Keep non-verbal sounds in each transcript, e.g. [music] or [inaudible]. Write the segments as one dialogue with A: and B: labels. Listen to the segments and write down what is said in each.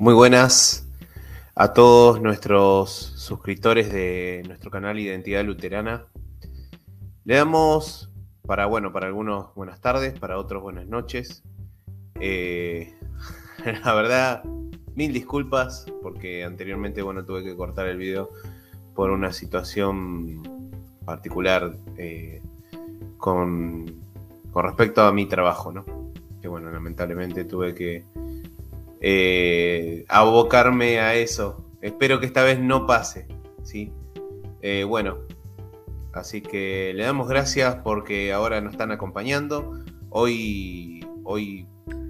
A: Muy buenas a todos nuestros suscriptores de nuestro canal Identidad Luterana. Le damos para, bueno, para algunos buenas tardes, para otros buenas noches. Eh, [laughs] la verdad, mil disculpas porque anteriormente, bueno, tuve que cortar el video por una situación particular eh, con, con respecto a mi trabajo, ¿no? Que bueno, lamentablemente tuve que eh, abocarme a eso. Espero que esta vez no pase, ¿sí? Eh, bueno, así que le damos gracias porque ahora nos están acompañando. Hoy, hoy,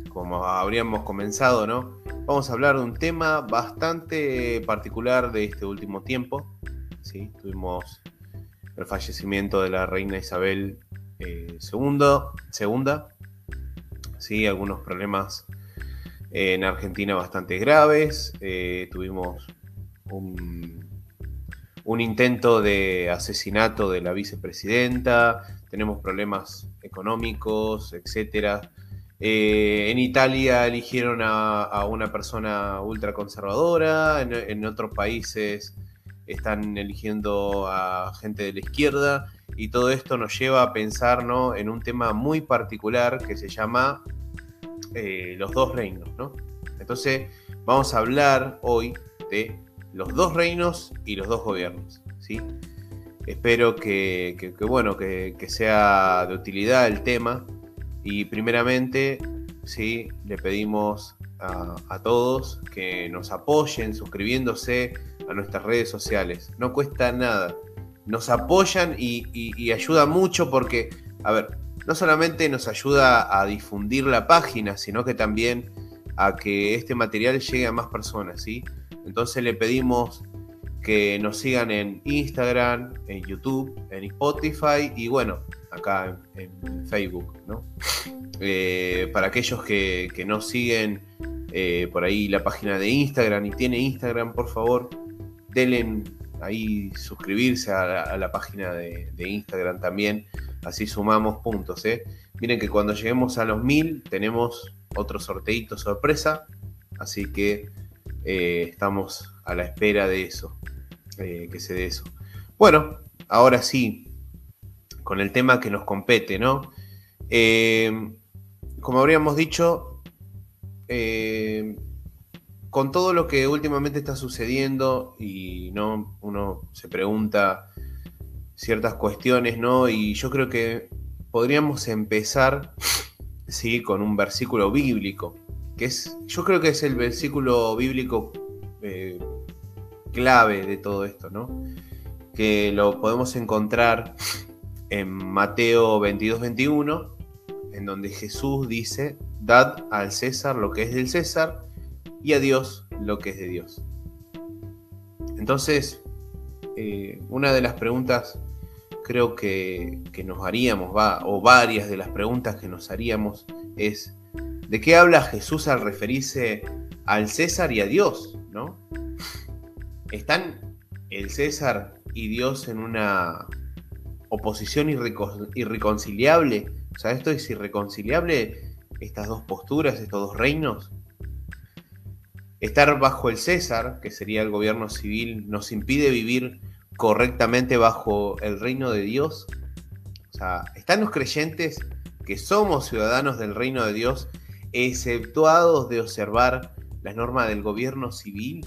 A: como habríamos comenzado, ¿no? Vamos a hablar de un tema bastante particular de este último tiempo. ¿sí? Tuvimos el fallecimiento de la reina Isabel II, eh, segunda, ¿sí? algunos problemas en Argentina bastante graves. Eh, tuvimos un, intento de asesinato de la vicepresidenta. Tenemos problemas económicos, etc. Eh, en Italia eligieron a, una persona ultraconservadora. En, en otros países están eligiendo a gente de la izquierda. Y todo esto nos lleva a pensar en un tema muy particular que se llama eh, los dos reinos, ¿no? Entonces vamos a hablar hoy de los dos reinos y los dos gobiernos, ¿sí? Espero que, bueno, que, sea de utilidad el tema y primeramente, ¿sí? Le pedimos a, todos que nos apoyen suscribiéndose a nuestras redes sociales. No cuesta nada. Nos apoyan y, y ayuda mucho porque, a ver, no solamente nos ayuda a difundir la página, sino que también a que este material llegue a más personas, ¿sí? Entonces le pedimos que nos sigan en Instagram, en YouTube, en Spotify y bueno, acá en, Facebook, ¿no? Eh, para aquellos que, no siguen eh, por ahí la página de Instagram y tiene Instagram, por favor, denle ahí suscribirse a la, página de Instagram también Así sumamos puntos. ¿eh? Miren que cuando lleguemos a los 1000 tenemos otro sorteito sorpresa. Así que eh, estamos a la espera de eso. Eh, que se dé eso. Bueno, ahora sí, con el tema que nos compete, ¿no? como habríamos dicho, con todo lo que últimamente está sucediendo y no uno se pregunta ciertas cuestiones, ¿no? Y yo creo que podríamos empezar, sí, con un versículo bíblico, que es, yo creo que es el versículo bíblico eh, clave de todo esto, ¿no? Que lo podemos encontrar en Mateo 22, 21, en donde Jesús dice, dad al César lo que es del César y a Dios lo que es de Dios. Entonces, eh, una de las preguntas creo que, nos haríamos, va, o varias de las preguntas que nos haríamos, es ¿de qué habla Jesús al referirse al César y a Dios? ¿no? ¿Están el César y Dios en una oposición irreconciliable? O sea, ¿esto es irreconciliable? ¿Estas dos posturas, estos dos reinos? Estar bajo el César, que sería el gobierno civil, nos impide vivir correctamente bajo el reino de Dios? O sea, ¿están los creyentes que somos ciudadanos del reino de Dios exceptuados de observar las normas del gobierno civil?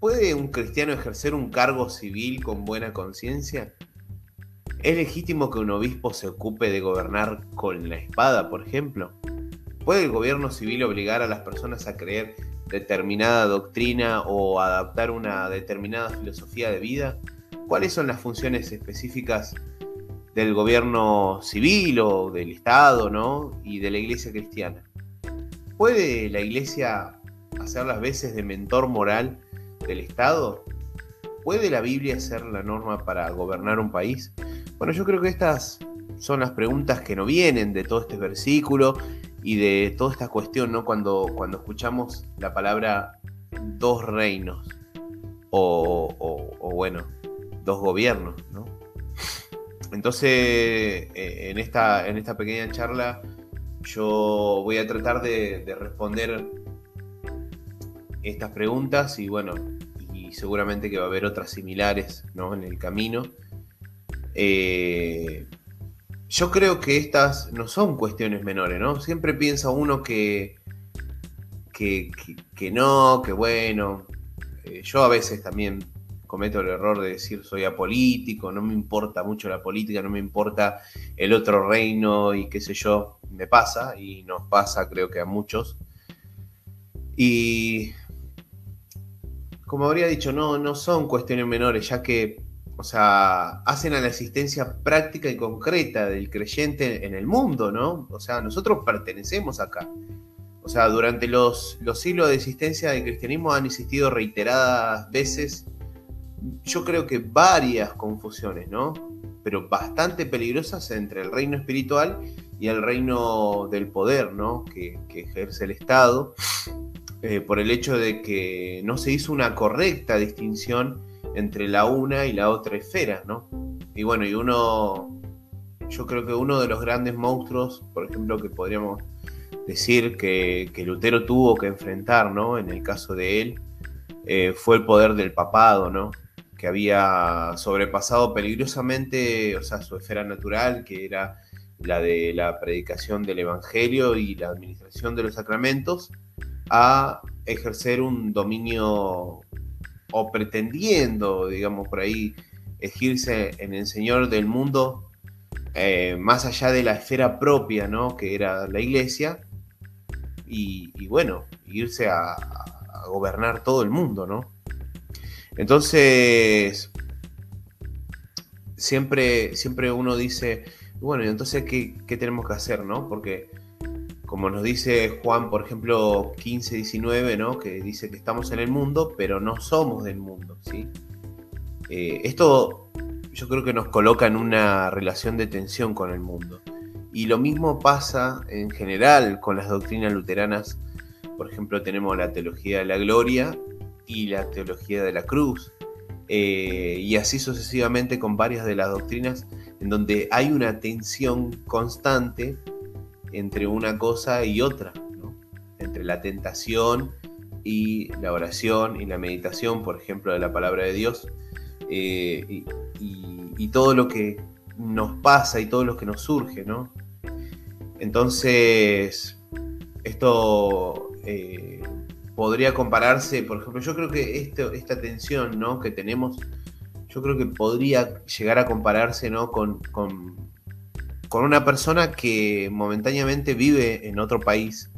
A: ¿Puede un cristiano ejercer un cargo civil con buena conciencia? ¿Es legítimo que un obispo se ocupe de gobernar con la espada, por ejemplo? ¿Puede el gobierno civil obligar a las personas a creer determinada doctrina o adaptar una determinada filosofía de vida? ¿Cuáles son las funciones específicas del gobierno civil o del Estado, ¿no? Y de la iglesia cristiana. ¿Puede la iglesia hacer las veces de mentor moral del Estado? ¿Puede la Biblia ser la norma para gobernar un país? Bueno, yo creo que estas son las preguntas que no vienen de todo este versículo y de toda esta cuestión, ¿no? Cuando, cuando escuchamos la palabra dos reinos o, bueno, dos gobiernos, ¿no? Entonces, eh, en, esta, en esta pequeña charla yo voy a tratar de, responder estas preguntas y bueno, y seguramente que va a haber otras similares ¿no? en el camino. Eh, yo creo que estas no son cuestiones menores, ¿no? Siempre piensa uno que, que, no, que bueno. Eh, yo a veces también cometo el error de decir soy apolítico, no me importa mucho la política, no me importa el otro reino y qué sé yo, me pasa y nos pasa creo que a muchos. Y como habría dicho, no, no son cuestiones menores, ya que, o sea, hacen a la existencia práctica y concreta del creyente en el mundo, ¿no? O sea, nosotros pertenecemos acá. O sea, durante los, los siglos de existencia del cristianismo han existido reiteradas veces, yo creo que varias confusiones, ¿no? Pero bastante peligrosas entre el reino espiritual y el reino del poder, ¿no? Que, ejerce el Estado eh, por el hecho de que no se hizo una correcta distinción entre la una y la otra esfera, ¿no? Y bueno, y uno, yo creo que uno de los grandes monstruos, por ejemplo, que podríamos decir que, Lutero tuvo que enfrentar, ¿no? En el caso de él, eh, fue el poder del papado, ¿no? Que había sobrepasado peligrosamente, o sea, su esfera natural, que era la de la predicación del Evangelio y la administración de los sacramentos, a ejercer un dominio o pretendiendo, digamos, por ahí, elegirse en el Señor del mundo, eh, más allá de la esfera propia, ¿no? Que era la iglesia, y, bueno, irse a, gobernar todo el mundo, ¿no? Entonces, siempre, siempre uno dice, bueno, entonces, ¿qué, ¿qué, tenemos que hacer, no? Porque como nos dice Juan, por ejemplo, 15, 19, ¿no? que dice que estamos en el mundo, pero no somos del mundo. ¿sí? Eh, esto yo creo que nos coloca en una relación de tensión con el mundo. Y lo mismo pasa en general con las doctrinas luteranas. Por ejemplo, tenemos la teología de la gloria y la teología de la cruz. Eh, y así sucesivamente con varias de las doctrinas en donde hay una tensión constante entre una cosa y otra, entre la tentación y la oración y la meditación, por ejemplo, de la palabra de Dios, eh, y, todo lo que nos pasa y todo lo que nos surge, ¿no? Entonces, esto eh, podría compararse, por ejemplo, yo creo que esta tensión ¿no? que tenemos, yo creo que podría llegar a compararse ¿no? con con una persona que momentáneamente vive en otro país,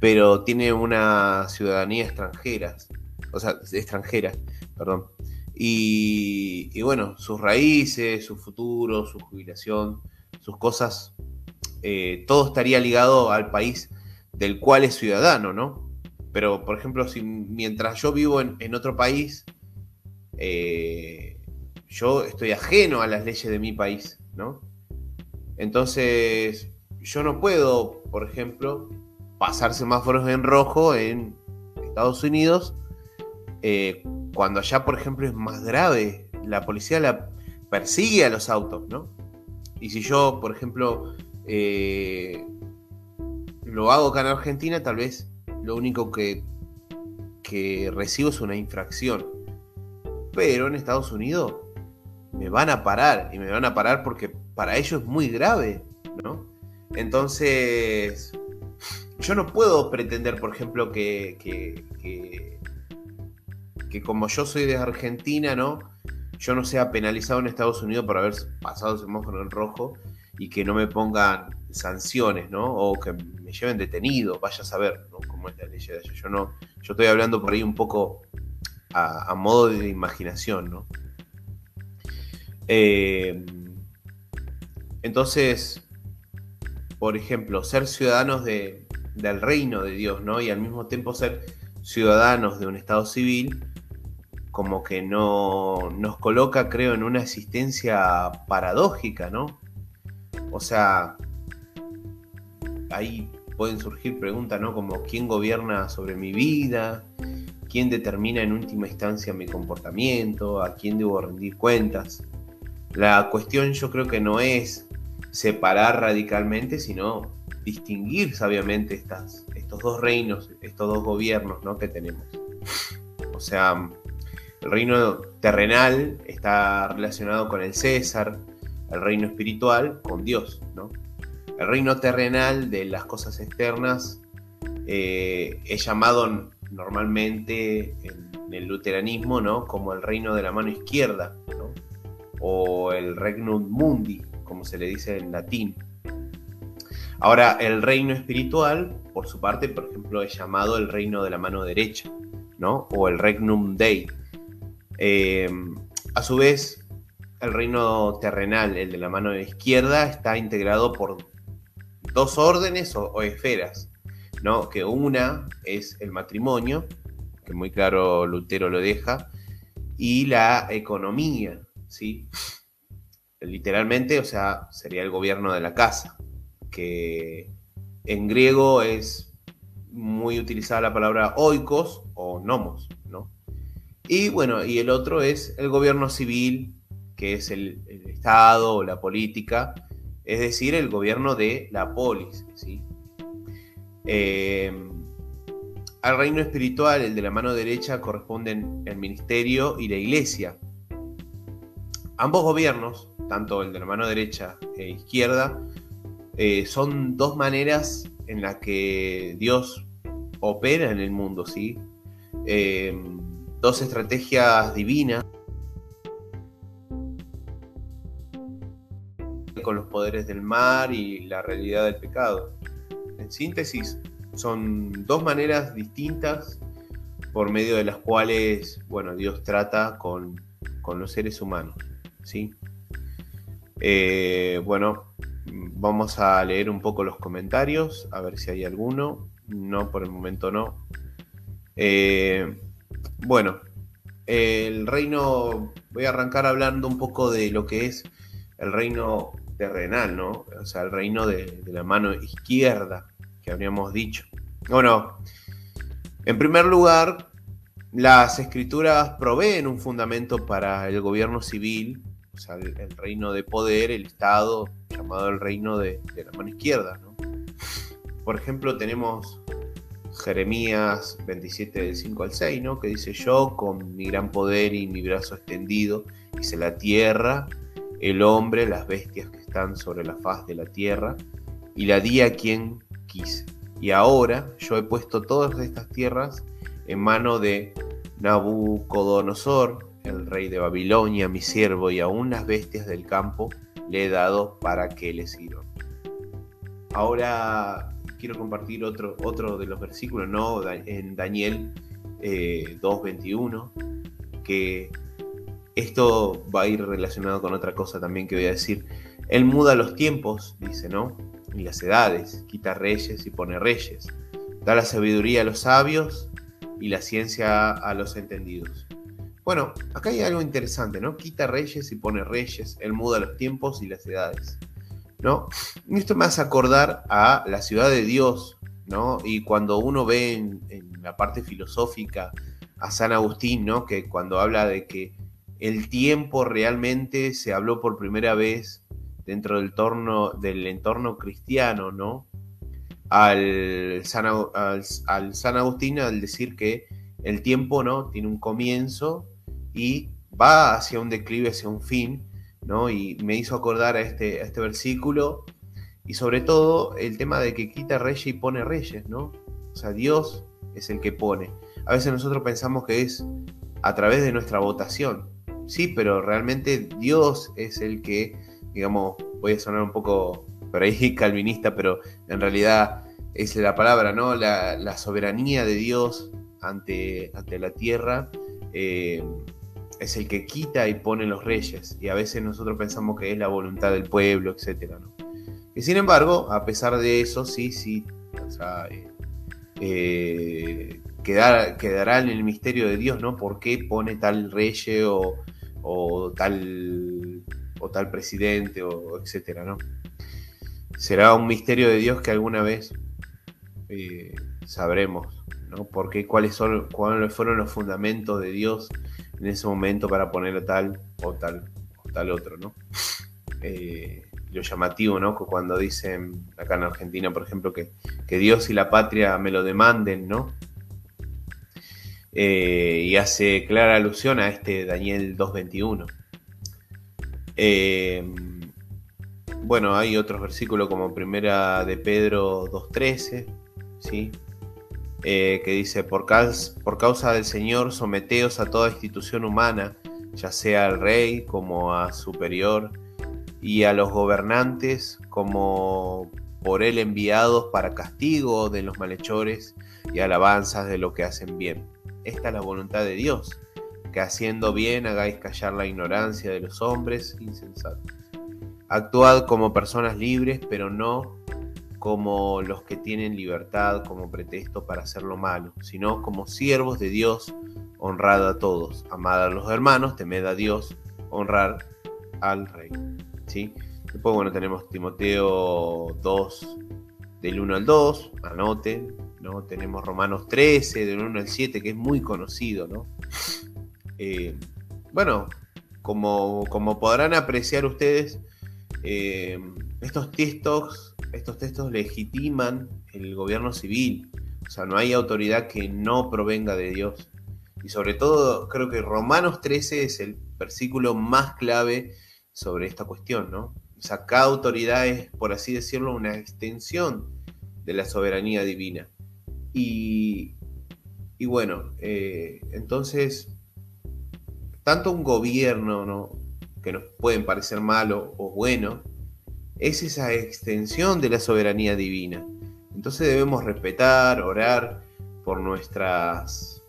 A: pero tiene una ciudadanía extranjera, o sea, extranjera, perdón. Y, bueno, sus raíces, su futuro, su jubilación, sus cosas, eh, todo estaría ligado al país del cual es ciudadano, ¿no? Pero, por ejemplo, si mientras yo vivo en, otro país, eh, yo estoy ajeno a las leyes de mi país, ¿no? Entonces, yo no puedo, por ejemplo, pasar semáforos en rojo en Estados Unidos eh, cuando allá, por ejemplo, es más grave. La policía la persigue a los autos, ¿no? Y si yo, por ejemplo, eh, lo hago acá en Argentina, tal vez lo único que, que recibo es una infracción. Pero en Estados Unidos me van a parar y me van a parar porque para ellos es muy grave, ¿no? Entonces, yo no puedo pretender, por ejemplo, que, que, como yo soy de Argentina, ¿no? Yo no sea penalizado en Estados Unidos por haber pasado semáforo en rojo y que no me pongan sanciones, ¿no? O que me lleven detenido, vaya a saber, ¿no? Cómo es la ley de allá. Yo no, yo estoy hablando por ahí un poco a, a modo de imaginación, ¿no? Eh, entonces, por ejemplo, ser ciudadanos del reino de Dios, ¿no? Y al mismo tiempo ser ciudadanos de un Estado civil, como que no nos coloca, creo, en una existencia paradójica, ¿no? O sea, ahí pueden surgir preguntas, ¿no? Como quién gobierna sobre mi vida, quién determina en última instancia mi comportamiento, a quién debo rendir cuentas. La cuestión yo creo que no es separar radicalmente, sino distinguir sabiamente estas, estos dos reinos, estos dos gobiernos ¿no? que tenemos. O sea, el reino terrenal está relacionado con el César, el reino espiritual con Dios, ¿no? El reino terrenal de las cosas externas eh, es llamado normalmente en, el luteranismo, ¿no? Como el reino de la mano izquierda, ¿no? O el regnum mundi, como se le dice en latín. Ahora, el reino espiritual, por su parte, por ejemplo, es llamado el reino de la mano derecha, ¿no? O el regnum dei. Eh, a su vez, el reino terrenal, el de la mano izquierda, está integrado por dos órdenes o, esferas, ¿no? Que una es el matrimonio, que muy claro Lutero lo deja, y la economía, ¿sí? Literalmente, o sea, sería el gobierno de la casa, que en griego es muy utilizada la palabra oikos o nomos, ¿no? Y bueno, y el otro es el gobierno civil, que es el, Estado o la política, es decir, el gobierno de la polis. ¿sí? Eh, al reino espiritual, el de la mano derecha, corresponden el ministerio y la iglesia. Ambos gobiernos, tanto el de la mano derecha e izquierda, eh, son dos maneras en las que Dios opera en el mundo, ¿sí? Eh, dos estrategias divinas con los poderes del mar y la realidad del pecado. En síntesis, son dos maneras distintas por medio de las cuales, bueno, Dios trata con, los seres humanos, ¿sí? Eh, bueno, vamos a leer un poco los comentarios, a ver si hay alguno. No, por el momento no. Eh, bueno, el reino, voy a arrancar hablando un poco de lo que es el reino terrenal, ¿no? O sea, el reino de, la mano izquierda, que habríamos dicho. Bueno, en primer lugar, las escrituras proveen un fundamento para el gobierno civil, sea, el, reino de poder, el Estado, llamado el reino de, la mano izquierda. Por ejemplo, tenemos Jeremías 27 del 5 al 6, ¿no? Que dice yo, con mi gran poder y mi brazo extendido, hice la tierra, el hombre, las bestias que están sobre la faz de la tierra, y la di a quien quise. Y ahora yo he puesto todas estas tierras en mano de Nabucodonosor, el rey de Babilonia, mi siervo, y aún las bestias del campo le he dado para que le sirvan. Ahora quiero compartir otro, otro de los versículos, ¿no? En Daniel 2.21, eh, que esto va a ir relacionado con otra cosa también que voy a decir. Él muda los tiempos, dice, ¿no? Y las edades, quita reyes y pone reyes. Da la sabiduría a los sabios y la ciencia a los entendidos. Bueno, acá hay algo interesante, ¿no? Quita reyes y pone reyes. Él muda los tiempos y las edades, ¿no? Y esto me hace acordar a la ciudad de Dios, ¿no? Y cuando uno ve en, la parte filosófica a San Agustín, ¿no? Que cuando habla de que el tiempo realmente se habló por primera vez dentro del entorno cristiano, ¿no? Al San, al, San Agustín al decir que el tiempo, ¿no? Tiene un comienzo y va hacia un declive, hacia un fin, ¿no? Y me hizo acordar a este, a este versículo y sobre todo el tema de que quita reyes y pone reyes, ¿no? O sea, Dios es el que pone. A veces nosotros pensamos que es a través de nuestra votación, sí, pero realmente Dios es el que, digamos, voy a sonar un poco por ahí [laughs] calvinista, pero en realidad es la palabra, ¿no? La, soberanía de Dios ante, ante la tierra eh, es el que quita y pone los reyes. Y a veces nosotros pensamos que es la voluntad del pueblo, etc. Y sin embargo, a pesar de eso, sí, sí, o eh, eh, quedará en el misterio de Dios, ¿no? ¿Por qué pone tal rey o, o tal, o tal presidente, o, etcétera, ¿no? Será un misterio de Dios que alguna vez eh, sabremos, ¿no? Porque cuáles, son, cuáles fueron los fundamentos de Dios en ese momento para poner tal o tal o tal otro, ¿no? Eh, lo llamativo, ¿no? Cuando dicen acá en Argentina, por ejemplo, que, que Dios y la patria me lo demanden, ¿no? eh, y hace clara alusión a este Daniel 2.21. Eh, bueno, hay otros versículos como primera de Pedro 2.13, ¿sí? Eh, que dice, por por causa del Señor, someteos a toda institución humana, ya sea al rey como a superior, y a los gobernantes como por él enviados para castigo de los malhechores y alabanzas de lo que hacen bien. Esta es la voluntad de Dios, que haciendo bien hagáis callar la ignorancia de los hombres insensatos. Actuad como personas libres, pero no como los que tienen libertad como pretexto para hacer lo malo, sino como siervos de Dios, honrad a todos, amad a los hermanos, temed a Dios, honrar al rey. ¿sí? Después, bueno, tenemos Timoteo 2, del 1 al 2, anoten, ¿no? Tenemos Romanos 13, del 1 al 7, que es muy conocido, ¿no? Eh, bueno, como, como, podrán apreciar ustedes, eh, estos textos, estos textos legitiman el gobierno civil. O sea, no hay autoridad que no provenga de Dios. Y sobre todo, creo que Romanos 13 es el versículo más clave sobre esta cuestión, ¿no? Cada autoridad es, por así decirlo, una extensión de la soberanía divina. Y, y bueno, eh, entonces, tanto un gobierno, ¿no? Que nos pueden parecer malo o bueno, es esa extensión de la soberanía divina. Entonces debemos respetar, orar por nuestras,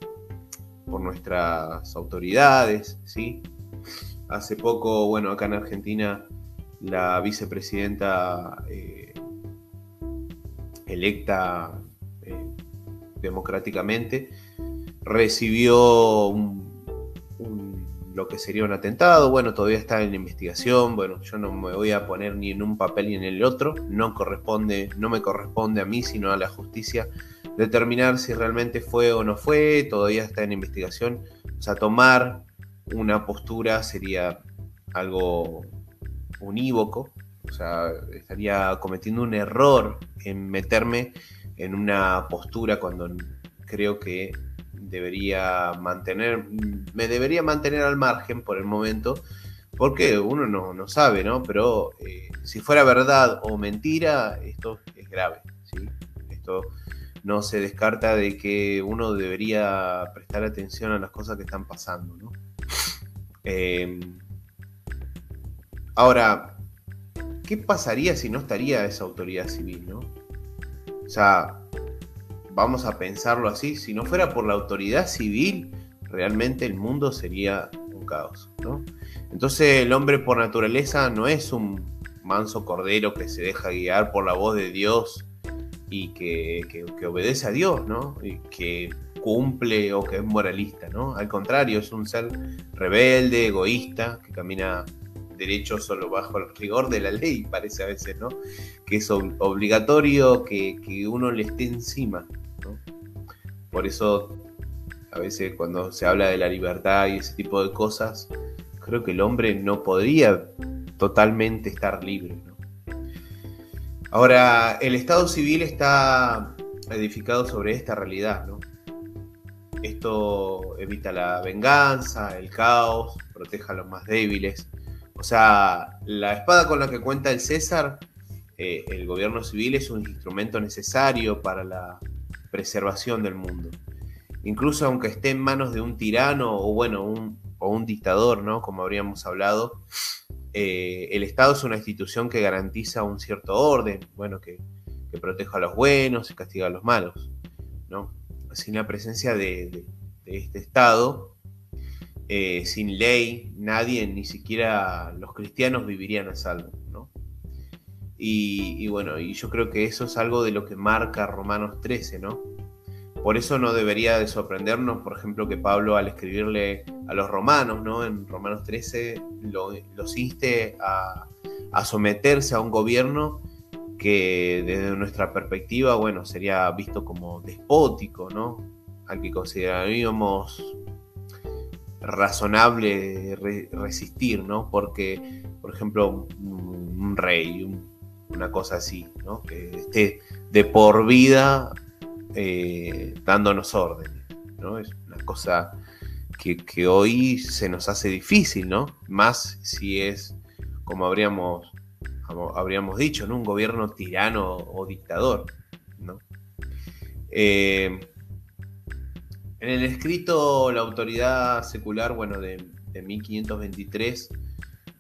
A: por nuestras autoridades, ¿sí? Hace poco, bueno, acá en Argentina, la vicepresidenta eh, electa eh, democráticamente recibió lo que sería un atentado. Bueno, todavía está en investigación. Bueno, yo no me voy a poner ni en un papel ni en el otro. No corresponde, no me corresponde a mí, sino a la justicia determinar si realmente fue o no fue. Todavía está en investigación. O sea, tomar una postura sería algo unívoco, o sea, estaría cometiendo un error en meterme en una postura cuando creo que debería mantener, me debería mantener al margen por el momento, porque uno no, sabe, ¿no? Pero eh, si fuera verdad o mentira, esto es grave, ¿sí? Esto no se descarta de que uno debería prestar atención a las cosas que están pasando, ¿no? Em, ahora, ¿qué pasaría si no estaría esa autoridad civil, no? O sea, vamos a pensarlo así, si no fuera por la autoridad civil, realmente el mundo sería un caos, ¿no? Entonces el hombre por naturaleza no es un manso cordero que se deja guiar por la voz de Dios y que, que obedece a Dios, ¿no? Y que cumple o que es moralista, ¿no? Al contrario, es un ser rebelde, egoísta, que camina derecho solo bajo el rigor de la ley, [laughs] parece a veces, ¿no? Que es obligatorio que, uno le esté encima. Por eso, a veces cuando se habla de la libertad y ese tipo de cosas, creo que el hombre no podría totalmente estar libre. Ahora, el Estado civil está edificado sobre esta realidad, ¿no? Esto evita la venganza, el caos, protege a los más débiles. O sea, la espada con la que cuenta el César, eh, el gobierno civil es un instrumento necesario para la preservación del mundo. Incluso aunque esté en manos de un tirano o bueno, un, o un dictador, ¿no? Como habríamos hablado, eh, el Estado es una institución que garantiza un cierto orden, bueno, que, que proteja a los buenos y castiga a los malos, ¿no? sin la presencia de, este Estado, eh, sin ley, nadie, ni siquiera los cristianos vivirían a salvo. Y, bueno, y yo creo que eso es algo de lo que marca Romanos 13, ¿no? Por eso no debería de sorprendernos, por ejemplo, que Pablo al escribirle a los romanos, ¿no? En Romanos 13 lo, los inste a, someterse a un gobierno que desde nuestra perspectiva, bueno, sería visto como despótico, ¿no? Al que consideraríamos razonable resistir, ¿no? Porque, por ejemplo, un, rey, una cosa así, ¿no? Que esté de por vida eh, dándonos órdenes. ¿no? Es una cosa que, hoy se nos hace difícil, ¿no? Más si es, como habríamos, habríamos dicho, ¿no? Un gobierno tirano o dictador, ¿no? Eh, en el escrito La autoridad secular, bueno, de, de 1523,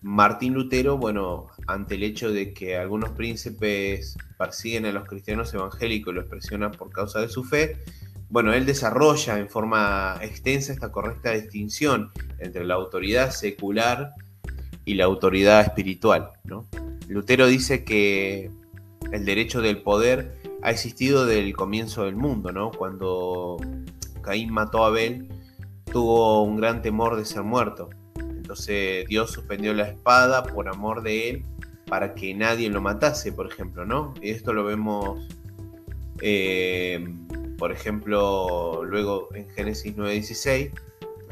A: Martín Lutero, bueno, ante el hecho de que algunos príncipes persiguen a los cristianos evangélicos y los presionan por causa de su fe, bueno, él desarrolla en forma extensa esta correcta distinción entre la autoridad secular y la autoridad espiritual. ¿no? Lutero dice que el derecho del poder ha existido desde el comienzo del mundo, ¿no? Cuando Caín mató a Abel, tuvo un gran temor de ser muerto. Entonces Dios suspendió la espada por amor de él para que nadie lo matase, por ejemplo, ¿no? Y esto lo vemos, eh, por ejemplo, luego en Génesis 9:16,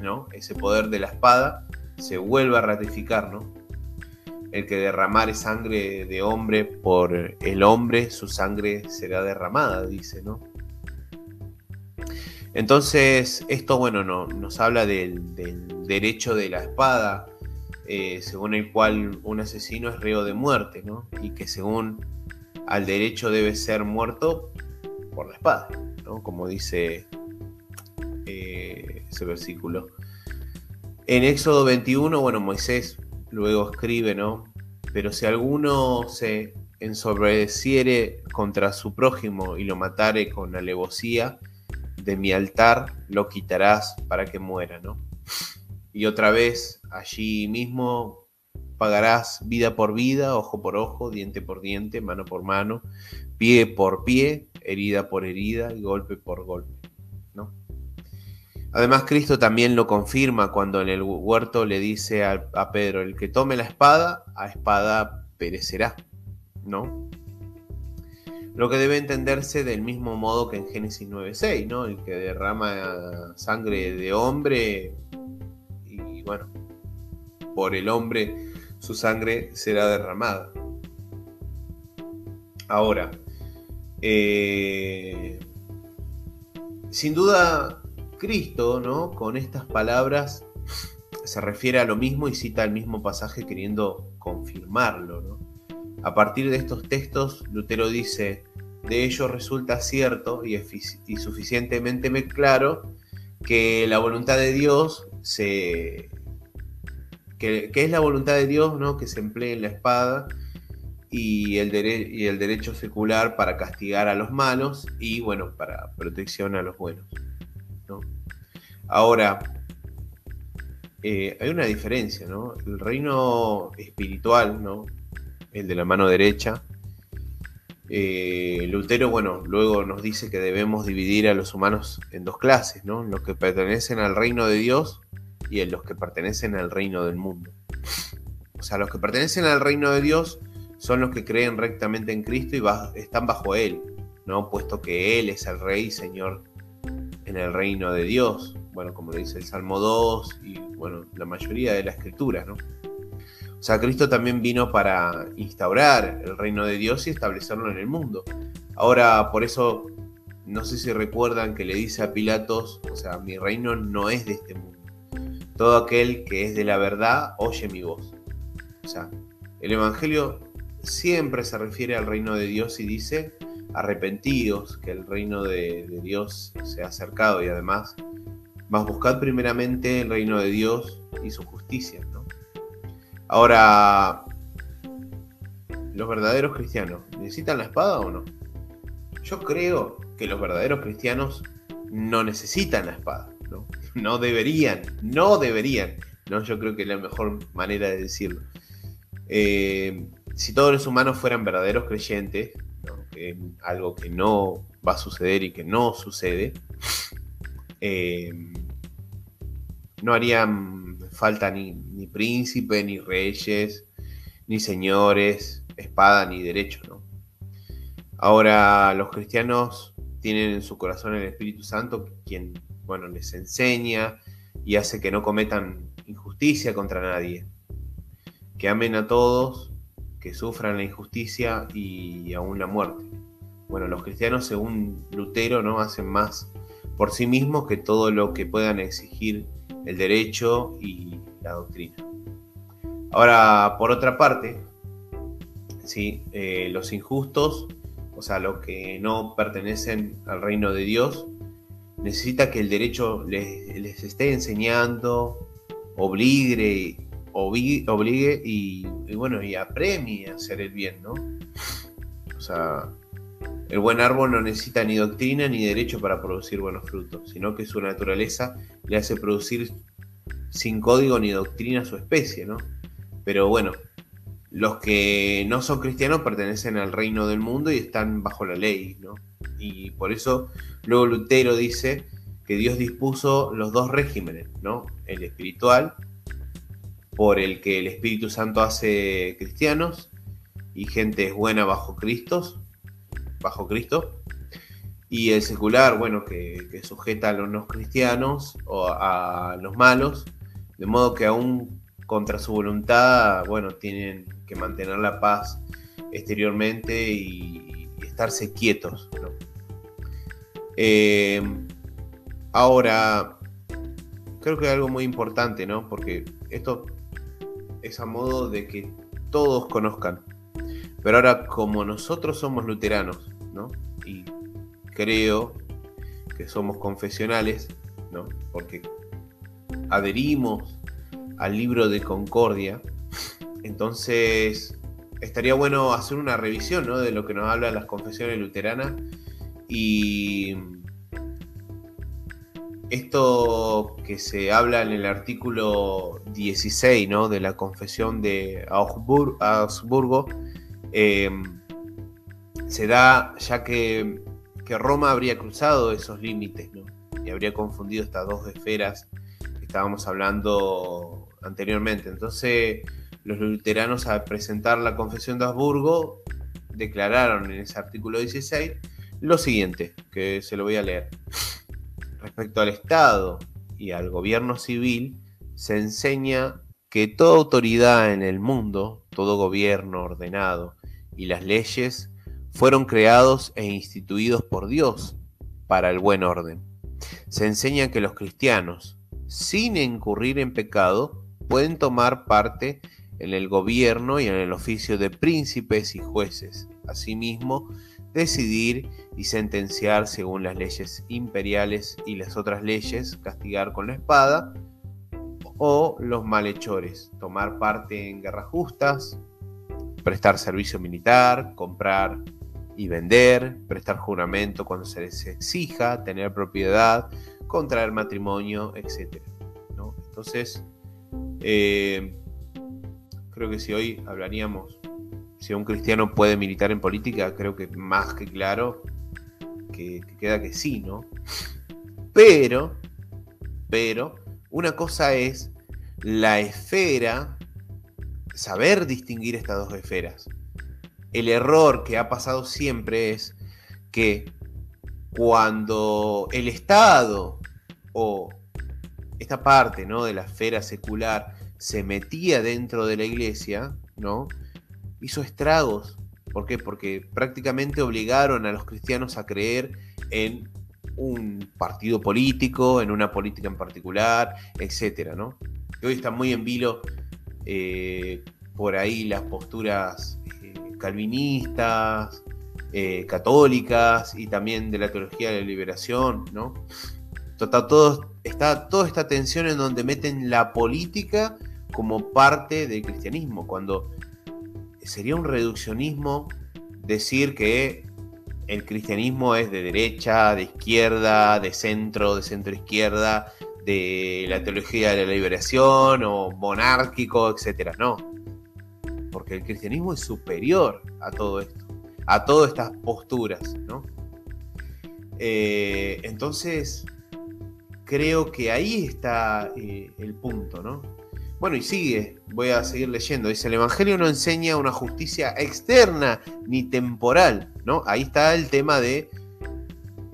A: ¿no? Ese poder de la espada se vuelve a ratificar, ¿no? El que derramare sangre de hombre por el hombre, su sangre será derramada, dice, ¿no? Entonces, esto, bueno, no, nos habla del, derecho de la espada, eh, según el cual un asesino es reo de muerte, ¿no? Y que según al derecho debe ser muerto por la espada, ¿no? Como dice eh, ese versículo. En Éxodo 21, bueno, Moisés luego escribe, ¿no? Pero si alguno se ensobreciere contra su prójimo y lo matare con alevosía, de mi altar lo quitarás para que muera, ¿no? Y otra vez, allí mismo pagarás vida por vida, ojo por ojo, diente por diente, mano por mano, pie por pie, herida por herida y golpe por golpe, ¿no? Además, Cristo también lo confirma cuando en el huerto le dice a, a Pedro, el que tome la espada, a espada perecerá, ¿no? Lo que debe entenderse del mismo modo que en Génesis 9.6, ¿no? El que derrama sangre de hombre y bueno, por el hombre su sangre será derramada. Ahora, eh, sin duda, Cristo, ¿no? Con estas palabras se refiere a lo mismo y cita el mismo pasaje queriendo confirmarlo, ¿no? A partir de estos textos, Lutero dice, de ello resulta cierto y, suficientemente claro que la voluntad de Dios se... Que, es la voluntad de Dios ¿no? que se emplee en la espada y el, y el derecho secular para castigar a los malos y bueno, para protección a los buenos. Ahora, eh, hay una diferencia, ¿no? El reino espiritual, ¿no? El de la mano derecha. Eh, Lutero, bueno, luego nos dice que debemos dividir a los humanos en dos clases, ¿no? Los que pertenecen al reino de Dios y los que pertenecen al reino del mundo. O sea, los que pertenecen al reino de Dios son los que creen rectamente en Cristo y están bajo Él, ¿no? Puesto que Él es el Rey y Señor en el reino de Dios. Bueno, como lo dice el Salmo 2 y, bueno, la mayoría de la escritura, ¿no? O sea, Cristo también vino para instaurar el reino de Dios y establecerlo en el mundo. Ahora, por eso, no sé si recuerdan que le dice a Pilatos, o sea, mi reino no es de este mundo. Todo aquel que es de la verdad oye mi voz. O sea, el Evangelio siempre se refiere al reino de Dios y dice, arrepentidos, que el reino de, Dios se ha acercado y además, más buscad primeramente el reino de Dios y su justicia. Ahora, ¿los verdaderos cristianos necesitan la espada o no? Yo creo que los verdaderos cristianos no necesitan la espada, ¿no? No deberían, no deberían. ¿no? Yo creo que es la mejor manera de decirlo. Eh, si todos los humanos fueran verdaderos creyentes, algo que no va a suceder y que no sucede, eh, no harían falta ni, ni príncipe, ni reyes, ni señores, espada, ni derecho, ¿no? Ahora los cristianos tienen en su corazón el Espíritu Santo, quien, bueno, les enseña y hace que no cometan injusticia contra nadie, que amen a todos, que sufran la injusticia y aún la muerte. Bueno, los cristianos, según Lutero, ¿no? hacen más por sí mismos que todo lo que puedan exigir el derecho y la doctrina. Ahora, por otra parte, ¿sí? Eh, los injustos, o sea, los que no pertenecen al reino de Dios, necesita que el derecho les, esté enseñando, obligue, obligue, y, y, bueno, y apremie a hacer el bien, ¿no? O sea, el buen árbol no necesita ni doctrina ni derecho para producir buenos frutos, sino que su naturaleza le hace producir sin código ni doctrina su especie, ¿no? Pero bueno, los que no son cristianos pertenecen al reino del mundo y están bajo la ley, ¿no? Y por eso luego Lutero dice que Dios dispuso los dos regímenes, ¿no? El espiritual, por el que el Espíritu Santo hace cristianos y gente buena bajo Cristo, bajo Cristo, y el secular, bueno, que, sujeta a los no cristianos o a los malos, de modo que aún contra su voluntad, bueno, tienen que mantener la paz exteriormente y, estarse quietos. Eh, ahora, creo que es algo muy importante, ¿no? Porque esto es a modo de que todos conozcan. Pero ahora, como nosotros somos luteranos, ¿no? Y creo que somos confesionales, ¿no? Porque adherimos al libro de Concordia, entonces estaría bueno hacer una revisión ¿no? de lo que nos habla las confesiones luteranas y esto que se habla en el artículo 16 ¿no? de la confesión de Augsburgo eh, se da ya que, Roma habría cruzado esos límites y habría confundido estas dos esferas que estábamos hablando anteriormente. Entonces, los luteranos al presentar la confesión de Habsburgo declararon en ese artículo 16 lo siguiente, que se lo voy a leer. Respecto al Estado y al gobierno civil, se enseña que toda autoridad en el mundo, todo gobierno ordenado y las leyes fueron creados e instituidos por Dios para el buen orden. Se enseña que los cristianos, sin incurrir en pecado, pueden tomar parte en el gobierno y en el oficio de príncipes y jueces. Asimismo, decidir y sentenciar según las leyes imperiales y las otras leyes, castigar con la espada, o los malhechores, tomar parte en guerras justas, prestar servicio militar, comprar y vender, prestar juramento cuando se les exija, tener propiedad, contraer matrimonio, etc. Entonces, eh, creo que si hoy hablaríamos, si un cristiano puede militar en política, creo que más que claro que, queda que sí, ¿no? Pero, pero, una cosa es la esfera, saber distinguir estas dos esferas. El error que ha pasado siempre es que cuando el Estado o esta parte ¿no? de la esfera secular se metía dentro de la iglesia, ¿no? hizo estragos. ¿Por qué? Porque prácticamente obligaron a los cristianos a creer en un partido político, en una política en particular, etc. ¿no? hoy está muy en vilo eh, por ahí las posturas eh, calvinistas, eh, católicas y también de la teología de la liberación, ¿no? Está, todo, está toda esta tensión en donde meten la política como parte del cristianismo, cuando sería un reduccionismo decir que el cristianismo es de derecha, de izquierda, de centro, de centro izquierda, de la teología de la liberación o monárquico, etc. No, porque el cristianismo es superior a todo esto, a todas estas posturas, ¿no? Eh, entonces, creo que ahí está eh, el punto, ¿no? Bueno, y sigue, voy a seguir leyendo. Dice, el Evangelio no enseña una justicia externa ni temporal, ¿no? Ahí está el tema de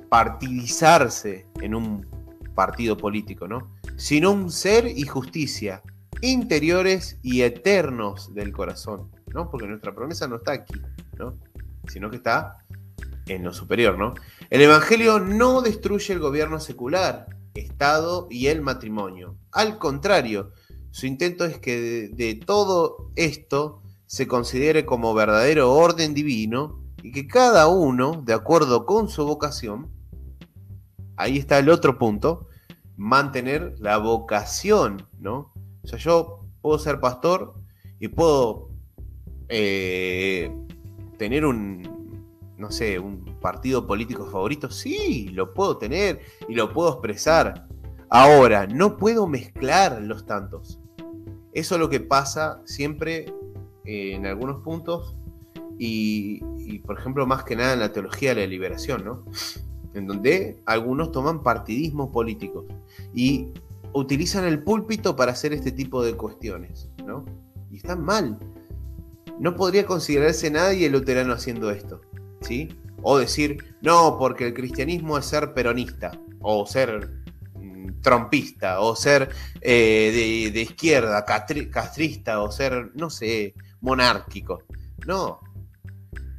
A: partidizarse en un partido político, ¿no? Sino un ser y justicia interiores y eternos del corazón, ¿no? Porque nuestra promesa no está aquí, ¿no? Sino que está en lo superior, ¿no? El Evangelio no destruye el gobierno secular, Estado y el matrimonio. Al contrario, su intento es que de, todo esto se considere como verdadero orden divino y que cada uno, de acuerdo con su vocación, ahí está el otro punto, mantener la vocación, ¿no? O sea, yo puedo ser pastor y puedo eh, tener un, no sé, un partido político favorito, sí, lo puedo tener y lo puedo expresar. Ahora, no puedo mezclar los tantos. Eso es lo que pasa siempre eh, en algunos puntos y, y, por ejemplo, más que nada en la teología de la liberación, ¿no? En donde algunos toman partidismos políticos y utilizan el púlpito para hacer este tipo de cuestiones, ¿no? Y están mal. No podría considerarse nadie luterano haciendo esto, ¿sí? O decir, no, porque el cristianismo es ser peronista, o ser mm, trompista, o ser eh, de, izquierda, castrista, o ser, no sé, monárquico. No,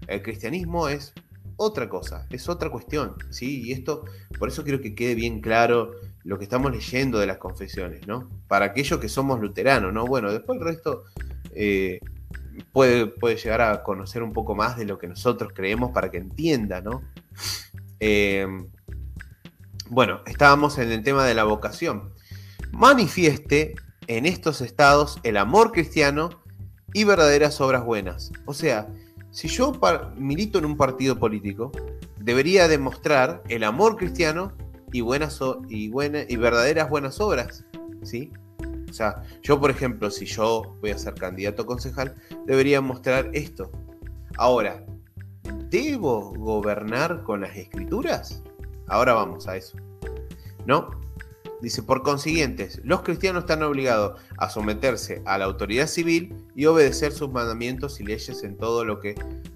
A: el cristianismo es otra cosa, es otra cuestión, ¿sí? Y esto, por eso quiero que quede bien claro lo que estamos leyendo de las confesiones, ¿no? Para aquellos que somos luteranos, ¿no? Bueno, después el resto eh, puede, puede, llegar a conocer un poco más de lo que nosotros creemos para que entienda, ¿no? Eh, bueno, estábamos en el tema de la vocación. Manifieste en estos estados el amor cristiano y verdaderas obras buenas. O sea, si yo milito en un partido político, debería demostrar el amor cristiano y, buenas y, y verdaderas buenas obras, ¿sí? O sea, yo por ejemplo, si yo voy a ser candidato a concejal, debería mostrar esto. Ahora, ¿debo gobernar con las escrituras? Ahora vamos a eso. ¿No? Dice, por consiguiente, los cristianos están obligados a someterse a la autoridad civil y obedecer sus mandamientos y leyes en todo lo que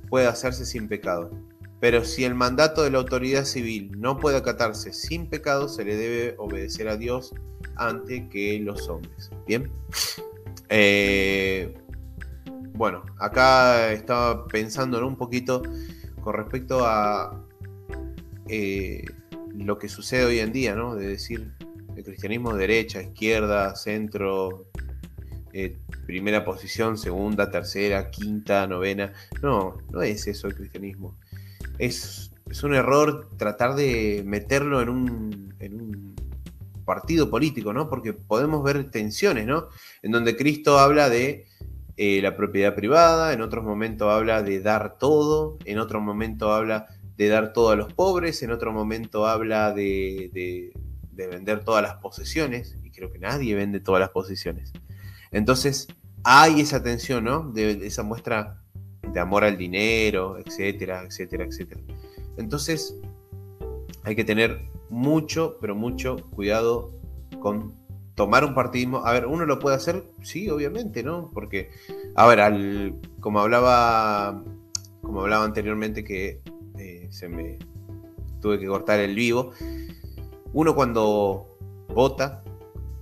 A: pueda hacerse sin pecado. Pero si el mandato de la autoridad civil no puede acatarse sin pecado, se le debe obedecer a Dios ante que los hombres. Bien. Eh, bueno, acá estaba pensando un poquito con respecto a eh, lo que sucede hoy en día, ¿no? De decir el cristianismo derecha, izquierda, centro, eh, primera posición, segunda, tercera, quinta, novena. No, no es eso el cristianismo es, un error tratar de meterlo en un, en un partido político, ¿no? Porque podemos ver tensiones, ¿no? En donde Cristo habla de eh, la propiedad privada, en otros momentos habla de dar todo, en otro momento habla de dar todo a los pobres, en otro momento habla de, vender todas las posesiones, y creo que nadie vende todas las posesiones. Entonces, hay esa tensión, ¿no? De, esa muestra de amor al dinero, etcétera, etcétera, etcétera. Entonces, hay que tener mucho, pero mucho cuidado con tomar un partidismo. A ver, uno lo puede hacer, sí, obviamente, ¿no? Porque, a ver, al, como hablaba, como hablaba anteriormente que eh, se me tuve que cortar el vivo. Uno cuando vota,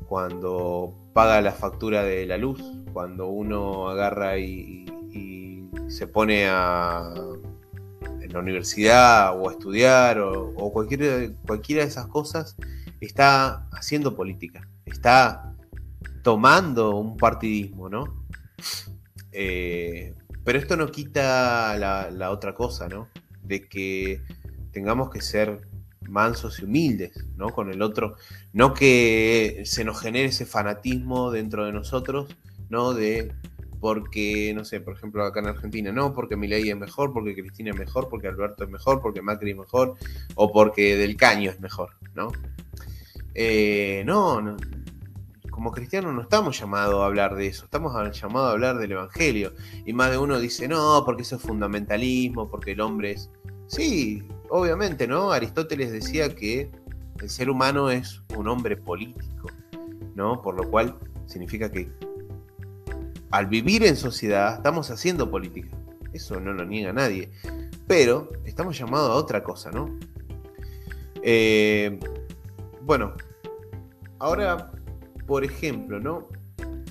A: cuando paga la factura de la luz, cuando uno agarra y se pone a, en la universidad o a estudiar o, cualquier, cualquiera de esas cosas, está haciendo política, está tomando un partidismo, ¿no? Eh, pero esto no quita la, la, otra cosa, ¿no? De que tengamos que ser mansos y humildes, ¿no? Con el otro, no que se nos genere ese fanatismo dentro de nosotros, ¿no? De porque, no sé, por ejemplo, acá en Argentina, no, porque Milei es mejor, porque Cristina es mejor, porque Alberto es mejor, porque Macri es mejor, o porque Del Caño es mejor, ¿no? Eh, no, no, como cristianos no estamos llamados a hablar de eso, estamos llamados a hablar del Evangelio. Y más de uno dice, no, porque eso es fundamentalismo, porque el hombre es... Sí, obviamente, ¿no? Aristóteles decía que el ser humano es un hombre político, ¿no? Por lo cual significa que al vivir en sociedad estamos haciendo política. Eso no lo niega nadie. Pero estamos llamados a otra cosa, ¿no? Eh, bueno, ahora, por ejemplo, ¿no?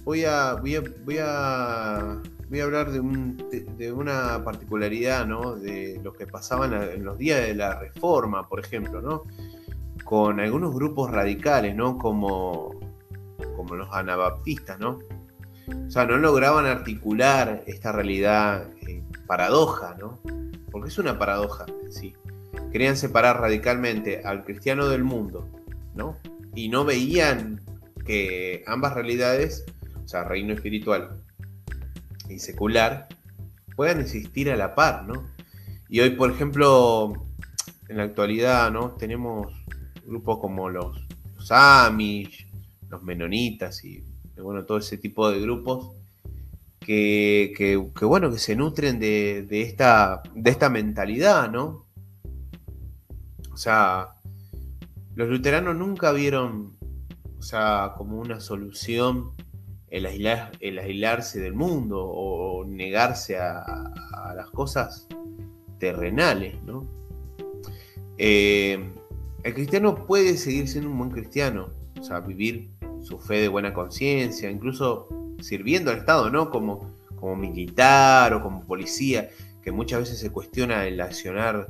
A: Voy a, voy a, voy a hablar de, una particularidad, ¿no? De lo que pasaba en, los días de la reforma, por ejemplo. Con algunos grupos radicales, ¿no? Como, como los anabaptistas, ¿no? O sea, no lograban articular esta realidad eh, paradoja, ¿no? Porque es una paradoja en sí. Querían separar radicalmente al cristiano del mundo, ¿no? Y no veían que ambas realidades, o sea, reino espiritual y secular, puedan existir a la par, ¿no? Y hoy, por ejemplo, en la actualidad, ¿no? Tenemos grupos como los, los Amish, los Menonitas y, bueno, todo ese tipo de grupos que, que, bueno, que se nutren de, de, esta, de esta mentalidad, ¿no? O sea, los luteranos nunca vieron, o sea, como una solución el, aislarse del mundo o negarse a, las cosas terrenales, ¿no? Eh, el cristiano puede seguir siendo un buen cristiano, o sea, vivir su fe de buena conciencia, incluso sirviendo al Estado, ¿no? Como, como militar o como policía, que muchas veces se cuestiona el accionar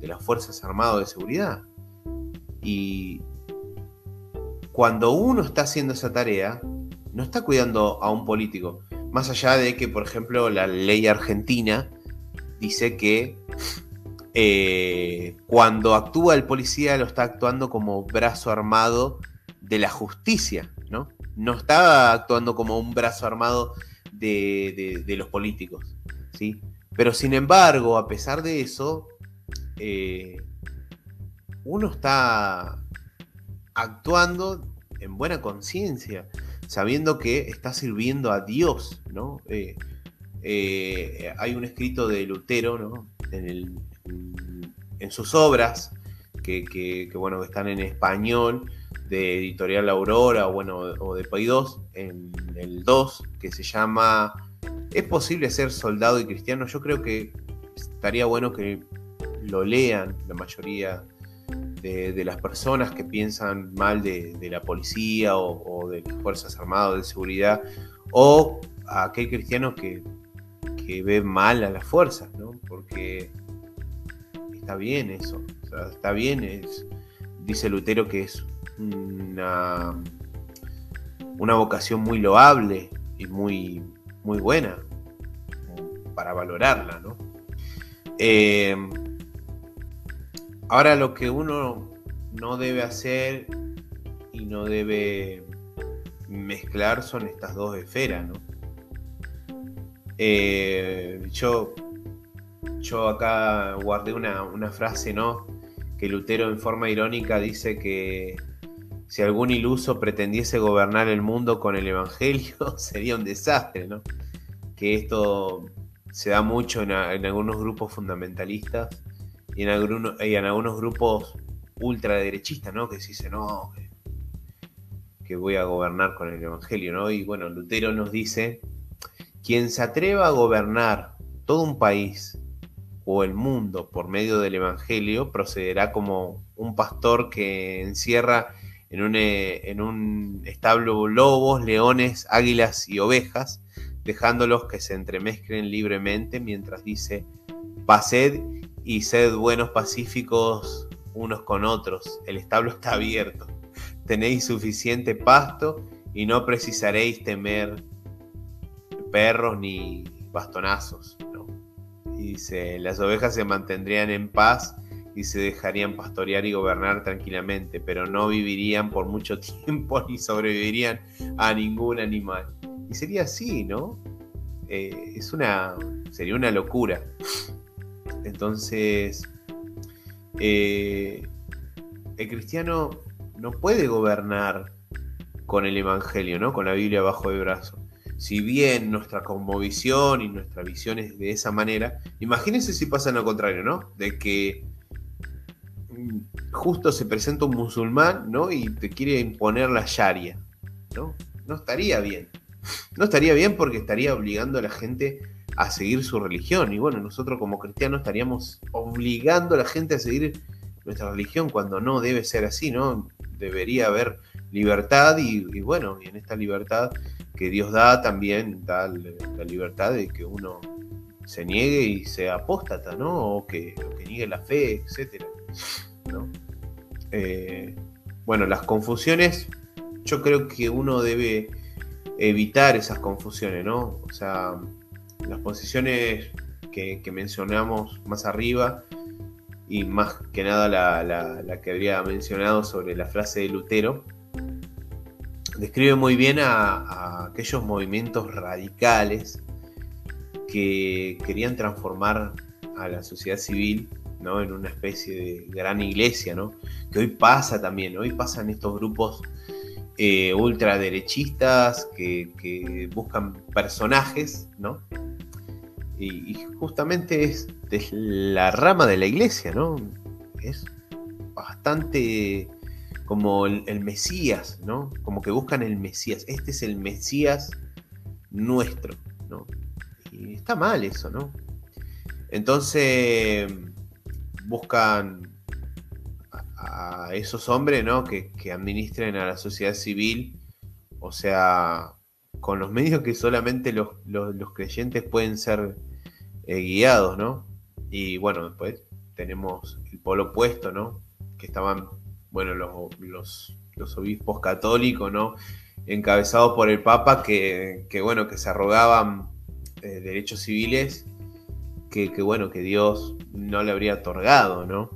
A: de las Fuerzas Armadas de Seguridad. Y cuando uno está haciendo esa tarea, no está cuidando a un político. Más allá de que, por ejemplo, la ley argentina dice que [laughs] eh, cuando actúa el policía lo está actuando como brazo armado de la justicia, ¿no? No está actuando como un brazo armado de, los políticos, ¿sí? Pero sin embargo, a pesar de eso, eh, uno está actuando en buena conciencia, sabiendo que está sirviendo a Dios, ¿no? Eh, eh, hay un escrito de Lutero, ¿no? En, sus obras, que, bueno, están en español, de Editorial Aurora, bueno, o de Pay 2, en el 2, que se llama ¿Es posible ser soldado y cristiano? Yo creo que estaría bueno que lo lean la mayoría de, las personas que piensan mal de, la policía o, de las Fuerzas Armadas de seguridad, o a aquel cristiano que, ve mal a las fuerzas, ¿no? Porque está bien eso, está bien, es, dice Lutero que es una, una vocación muy loable y muy, muy buena para valorarla, ¿no? Eh, Ahora lo que uno no debe hacer y no debe mezclar son estas dos esferas, ¿no? Eh, yo, yo acá guardé una, una, frase, ¿no? Que Lutero en forma irónica dice que si algún iluso pretendiese gobernar el mundo con el Evangelio [laughs] sería un desastre, ¿no? Que esto se da mucho en, en algunos grupos fundamentalistas y en, algunos, grupos ultraderechistas, ¿no? Que se dicen, no, que, voy a gobernar con el Evangelio, ¿no? Y bueno, Lutero nos dice, quien se atreva a gobernar todo un país o el mundo por medio del Evangelio procederá como un pastor que encierra en un, en un establo lobos, leones, águilas y ovejas, dejándolos que se entremezclen libremente mientras dice, pased y sed buenos pacíficos unos con otros. El establo está abierto. Tenéis suficiente pasto y no precisaréis temer perros ni bastonazos. Y dice, las ovejas se mantendrían en paz y se dejarían pastorear y gobernar tranquilamente, pero no vivirían por mucho [laughs] tiempo ni sobrevivirían a ningún animal. Y sería así, ¿no? Eh, es una, sería una locura. Entonces, eh, el cristiano no puede gobernar con el Evangelio, ¿no? Con la Biblia bajo el brazo. Si bien nuestra cosmovisión y nuestra visión es de esa manera, imagínense si pasa lo contrario, ¿no? De que mm, justo se presenta un musulmán, ¿no? Y te quiere imponer la Sharia, ¿no? No estaría bien. No estaría bien porque estaría obligando a la gente a seguir su religión. Y bueno, nosotros como cristianos estaríamos obligando a la gente a seguir nuestra religión cuando no debe ser así, ¿no? Debería haber libertad y, bueno, y en esta libertad que Dios da también, da la libertad de que uno se niegue y sea apóstata, ¿no? O que, niegue la fe, etc. Eh, bueno, las confusiones, yo creo que uno debe evitar esas confusiones, ¿no? O sea, las posiciones que, mencionamos más arriba y más que nada la, que habría mencionado sobre la frase de Lutero, describe muy bien a, aquellos movimientos radicales que querían transformar a la sociedad civil ¿no? en una especie de gran iglesia, ¿no? que hoy pasa también, hoy pasan estos grupos eh, ultraderechistas que, buscan personajes, ¿no? Y, justamente es, la rama de la iglesia, ¿no? Es bastante como el, Mesías, ¿no? Como que buscan el Mesías. Este es el Mesías nuestro, ¿no? Y está mal eso, ¿no? Entonces buscan a, esos hombres, ¿no? Que, administren a la sociedad civil, o sea, con los medios que solamente los, creyentes pueden ser eh, guiados, ¿no? Y bueno, después tenemos el polo opuesto, ¿no? Que estaban bueno, los, los, obispos católicos, ¿no? Encabezados por el Papa, que, bueno, que se arrogaban eh, derechos civiles que, bueno, que Dios no le habría otorgado, ¿no?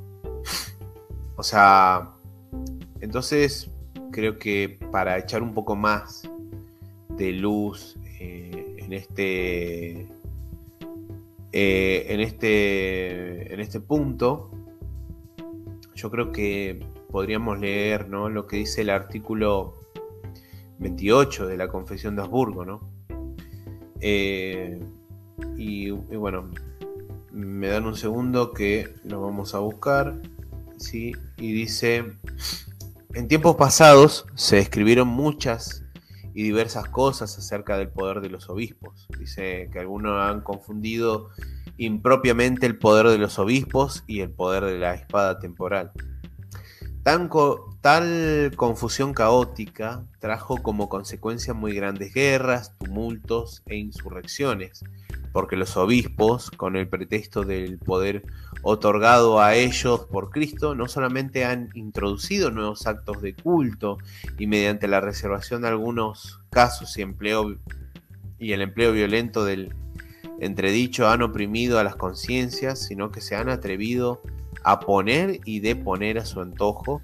A: O sea, entonces creo que para echar un poco más de luz eh, en este eh, en este en este punto yo creo que podríamos leer ¿no? lo que dice el artículo 28 de la Confesión de Habsburgo, ¿no? Eh, y, bueno, me dan un segundo que lo vamos a buscar, ¿sí? Y dice, en tiempos pasados se escribieron muchas y diversas cosas acerca del poder de los obispos. Dice que algunos han confundido impropiamente el poder de los obispos y el poder de la espada temporal tal confusión caótica trajo como consecuencia muy grandes guerras, tumultos e insurrecciones, porque los obispos, con el pretexto del poder otorgado a ellos por Cristo, no solamente han introducido nuevos actos de culto y mediante la reservación de algunos casos y, empleo, y el empleo violento del entredicho han oprimido a las conciencias, sino que se han atrevido a poner y deponer a su antojo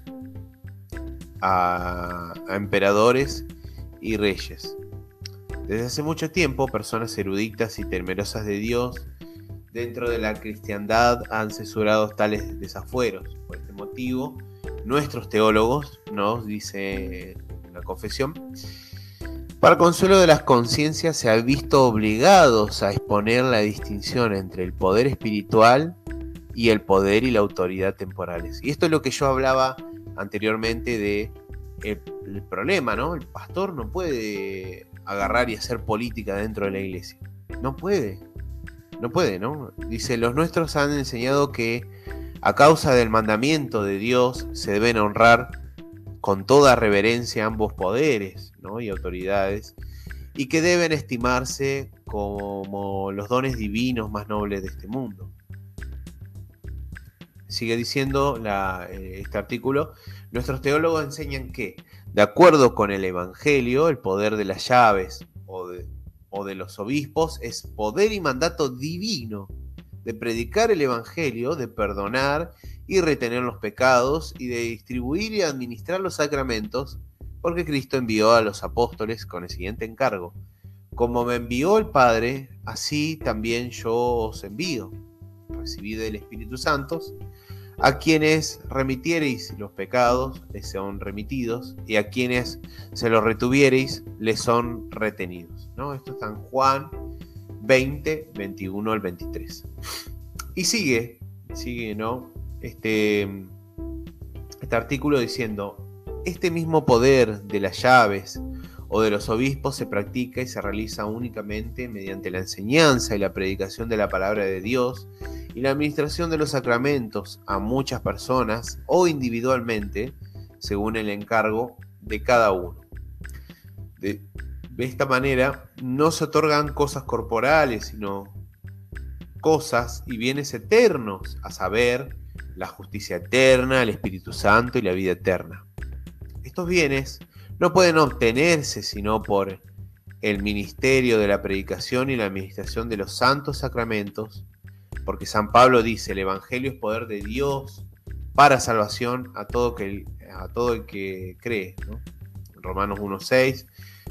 A: a, emperadores y reyes. Desde hace mucho tiempo, personas eruditas y temerosas de Dios dentro de la cristiandad han censurado tales desafueros. Por este motivo, nuestros teólogos, nos dice la confesión, para consuelo de las conciencias se han visto obligados a exponer la distinción entre el poder espiritual y el poder y la autoridad temporales. Y esto es lo que yo hablaba anteriormente de el, problema, ¿no? El pastor no puede agarrar y hacer política dentro de la iglesia. No puede. No puede, ¿no? Dice, los nuestros han enseñado que a causa del mandamiento de Dios se deben honrar con toda reverencia ambos poderes y autoridades y que deben estimarse como los dones divinos más nobles de este mundo sigue diciendo eh, este artículo, nuestros teólogos enseñan que, de acuerdo con el Evangelio, el poder de las llaves o de, o de los obispos es poder y mandato divino de predicar el Evangelio, de perdonar y retener los pecados y de distribuir y administrar los sacramentos, porque Cristo envió a los apóstoles con el siguiente encargo. Como me envió el Padre, así también yo os envío. Recibid el Espíritu Santo a quienes remitiereis los pecados, les son remitidos, y a quienes se los retuviereis, les son retenidos. ¿no? Esto está en Juan 20, 21 al 23. Y sigue, sigue, ¿no? Este, este artículo diciendo, este mismo poder de las llaves o de los obispos se practica y se realiza únicamente mediante la enseñanza y la predicación de la palabra de Dios y la administración de los sacramentos a muchas personas o individualmente, según el encargo de cada uno. de esta manera no se otorgan cosas corporales, sino cosas y bienes eternos, a saber, la justicia eterna, el Espíritu Santo y la vida eterna. Estos bienes no pueden obtenerse sino por el ministerio de la predicación y la administración de los santos sacramentos, porque San Pablo dice, el Evangelio es poder de Dios para salvación a todo, el que cree. Romanos 1.6,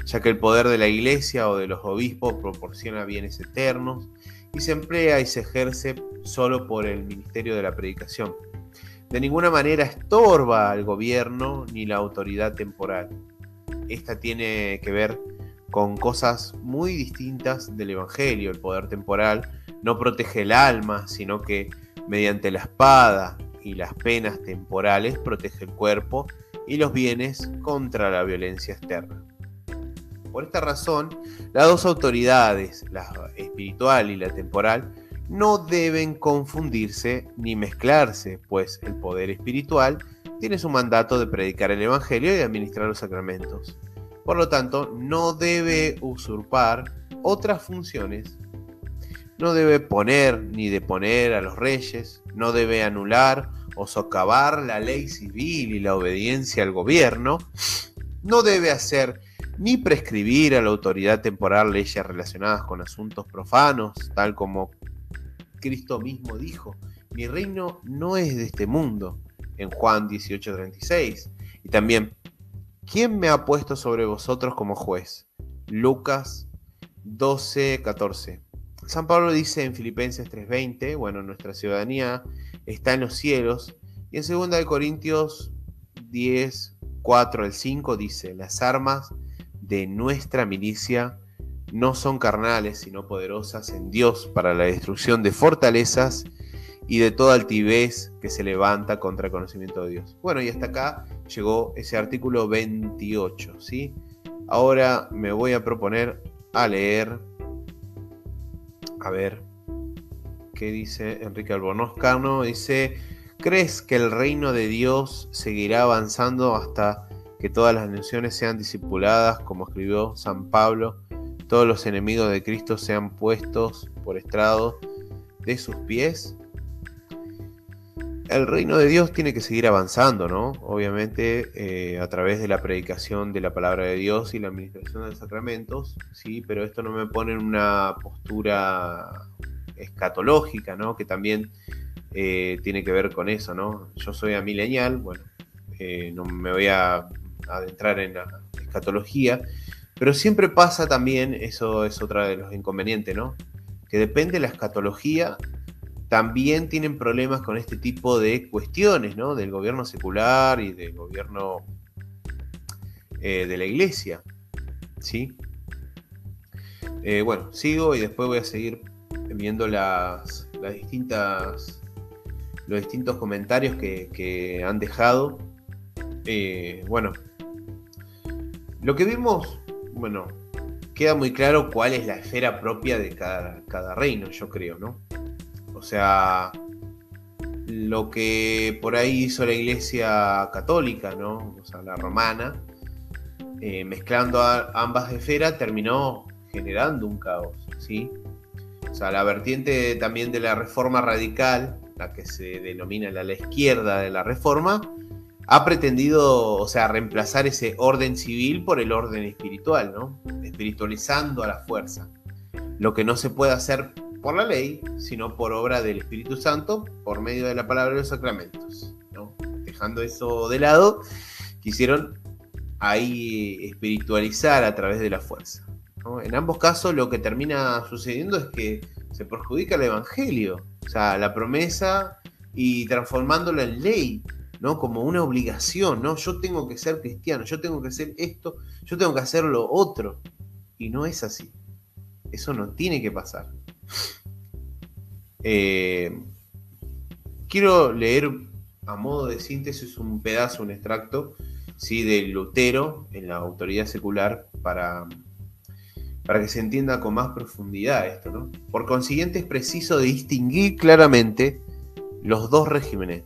A: ya que el poder de la iglesia o de los obispos proporciona bienes eternos y se emplea y se ejerce solo por el ministerio de la predicación. De ninguna manera estorba al gobierno ni la autoridad temporal. Esta tiene que ver con cosas muy distintas del Evangelio. El poder temporal no protege el alma, sino que mediante la espada y las penas temporales protege el cuerpo y los bienes contra la violencia externa. Por esta razón, las dos autoridades, la espiritual y la temporal, no deben confundirse ni mezclarse, pues el poder espiritual tiene su mandato de predicar el Evangelio y administrar los sacramentos. Por lo tanto, no debe usurpar otras funciones, no debe poner ni deponer a los reyes, no debe anular o socavar la ley civil y la obediencia al gobierno, no debe hacer ni prescribir a la autoridad temporal leyes relacionadas con asuntos profanos, tal como Cristo mismo dijo, mi reino no es de este mundo, en Juan 18:36. Y también, ¿quién me ha puesto sobre vosotros como juez? Lucas 12:14. San Pablo dice en Filipenses 3:20, bueno, nuestra ciudadanía está en los cielos, y en 2 Corintios 10, 4 al 5 dice, las armas de nuestra milicia no son carnales, sino poderosas en Dios para la destrucción de fortalezas y de toda altivez que se levanta contra el conocimiento de Dios. Bueno, y hasta acá llegó ese artículo 28, ¿sí? Ahora me voy a proponer a leer, a ver, ¿qué dice Enrique Albornoz Carno? Dice, ¿crees que el reino de Dios seguirá avanzando hasta que todas las naciones sean discipuladas, como escribió San Pablo, todos los enemigos de Cristo sean puestos por estrado de sus pies. El reino de Dios tiene que seguir avanzando, ¿no? Obviamente eh, a través de la predicación de la palabra de Dios y la administración de los sacramentos, sí, pero esto no me pone en una postura escatológica, ¿no? Que también eh, tiene que ver con eso, ¿no? Yo soy amilenial, bueno, eh, no me voy a adentrar en la escatología, pero siempre pasa también, eso es otra de los inconvenientes, ¿no? Que depende de la escatología, también tienen problemas con este tipo de cuestiones, ¿no? Del gobierno secular y del gobierno eh, de la iglesia, ¿sí? Eh, bueno, sigo y después voy a seguir viendo las, las distintas, los distintos comentarios que, han dejado. Eh, bueno, lo que vimos, bueno, queda muy claro cuál es la esfera propia de cada, reino, yo creo, ¿no? O sea, lo que por ahí hizo la iglesia católica, ¿no? O sea, la romana, eh, mezclando ambas esferas, terminó generando un caos, ¿sí? O sea, la vertiente también de la reforma radical, la que se denomina la, la izquierda de la reforma, ha pretendido, o sea, reemplazar ese orden civil por el orden espiritual, ¿no? Espiritualizando a la fuerza. Lo que no se puede hacer por la ley, sino por obra del Espíritu Santo, por medio de la palabra de los sacramentos. Dejando eso de lado, quisieron ahí espiritualizar a través de la fuerza. En ambos casos lo que termina sucediendo es que se perjudica el Evangelio, o sea, la promesa y transformándola en ley. Como una obligación. Yo tengo que ser cristiano, yo tengo que hacer esto, yo tengo que hacer lo otro. Y no es así. Eso no tiene que pasar. Eh, quiero leer a modo de síntesis un pedazo, un extracto, ¿sí? de Lutero en la autoridad secular para, para que se entienda con más profundidad esto. ¿no? Por consiguiente es preciso distinguir claramente los dos regímenes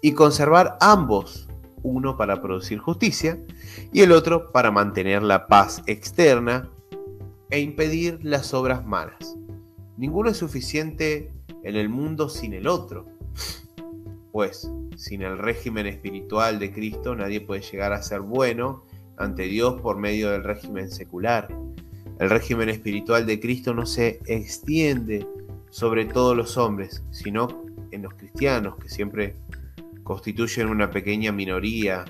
A: y conservar ambos uno para producir justicia y el otro para mantener la paz externa e impedir las obras malas. Ninguno es suficiente en el mundo sin el otro. Pues, sin el régimen espiritual de Cristo nadie puede llegar a ser bueno ante Dios por medio del régimen secular. El régimen espiritual de Cristo no se extiende sobre todos los hombres, sino en los cristianos, que siempre constituyen una pequeña minoría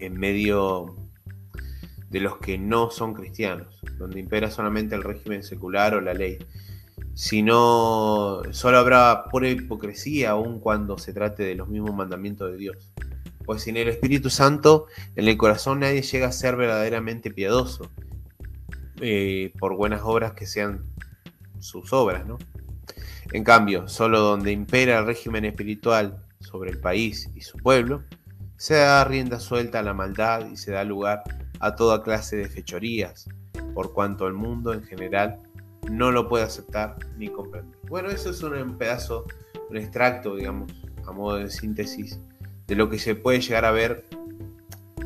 A: en medio de los que no son cristianos, donde impera solamente el régimen secular o la ley. Si no, solo habrá pura hipocresía aun cuando se trate de los mismos mandamientos de Dios. Pues sin el Espíritu Santo en el corazón nadie llega a ser verdaderamente piadoso, eh, por buenas obras que sean sus obras, ¿no? En cambio, solo donde impera el régimen espiritual sobre el país y su pueblo, se da rienda suelta a la maldad y se da lugar a toda clase de fechorías, por cuanto el mundo en general no lo puede aceptar ni comprender. Bueno, eso es un pedazo, un extracto, digamos, a modo de síntesis de lo que se puede llegar a ver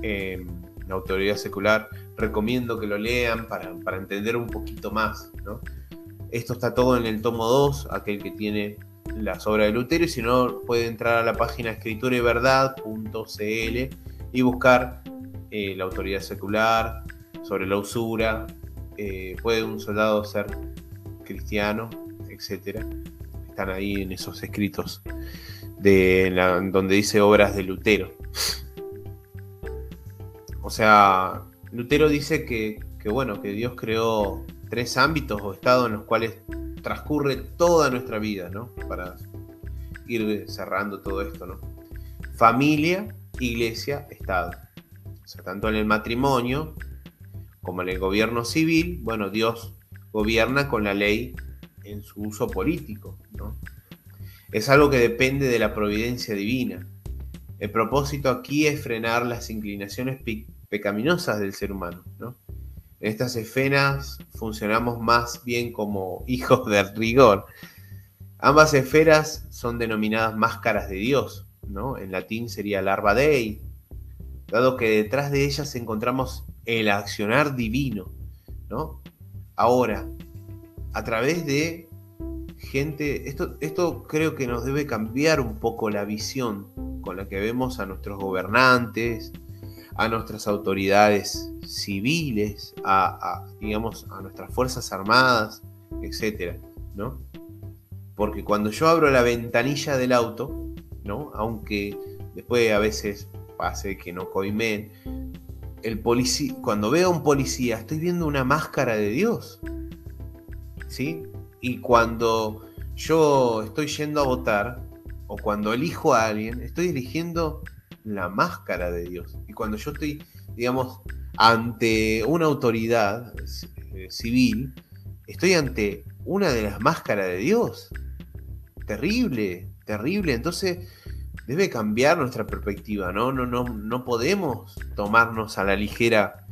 A: en la autoridad secular. Recomiendo que lo lean para, para entender un poquito más. Esto está todo en el tomo 2, aquel que tiene las obras de Lutero, y si no, puede entrar a la página escriturayverdad.cl y buscar eh, la autoridad secular, sobre la usura, eh, puede un soldado ser cristiano, etc. Están ahí en esos escritos de donde dice obras de Lutero. O sea, Lutero dice que, que bueno, que Dios creó tres ámbitos o estados en los cuales transcurre toda nuestra vida, ¿no? Para ir cerrando todo esto, ¿no? Familia, iglesia, Estado. O sea, tanto en el matrimonio como en el gobierno civil, bueno, Dios gobierna con la ley en su uso político, ¿no? Es algo que depende de la providencia divina. El propósito aquí es frenar las inclinaciones pecaminosas del ser humano, ¿no? En estas esferas funcionamos más bien como [laughs] hijos del rigor. Ambas esferas son denominadas máscaras de Dios, ¿no? En latín sería larva dei, dado que detrás de ellas encontramos el accionar divino, ¿no? Ahora, a través de gente, esto, esto creo que nos debe cambiar un poco la visión con la que vemos a nuestros gobernantes, a nuestras autoridades civiles, a, digamos, a nuestras fuerzas armadas, etcétera, ¿no? Porque cuando yo abro la ventanilla del auto, ¿no? Aunque después a veces pase que no coimen, el policía, cuando veo a un policía, estoy viendo una máscara de Dios, ¿sí? Y cuando yo estoy yendo a votar, o cuando elijo a alguien, estoy eligiendo la máscara de Dios. Y cuando yo estoy, digamos, ante una autoridad eh, civil, estoy ante una de las máscaras de Dios. Terrible, terrible. Entonces debe cambiar nuestra perspectiva, ¿no? No, no, no podemos tomarnos a la ligera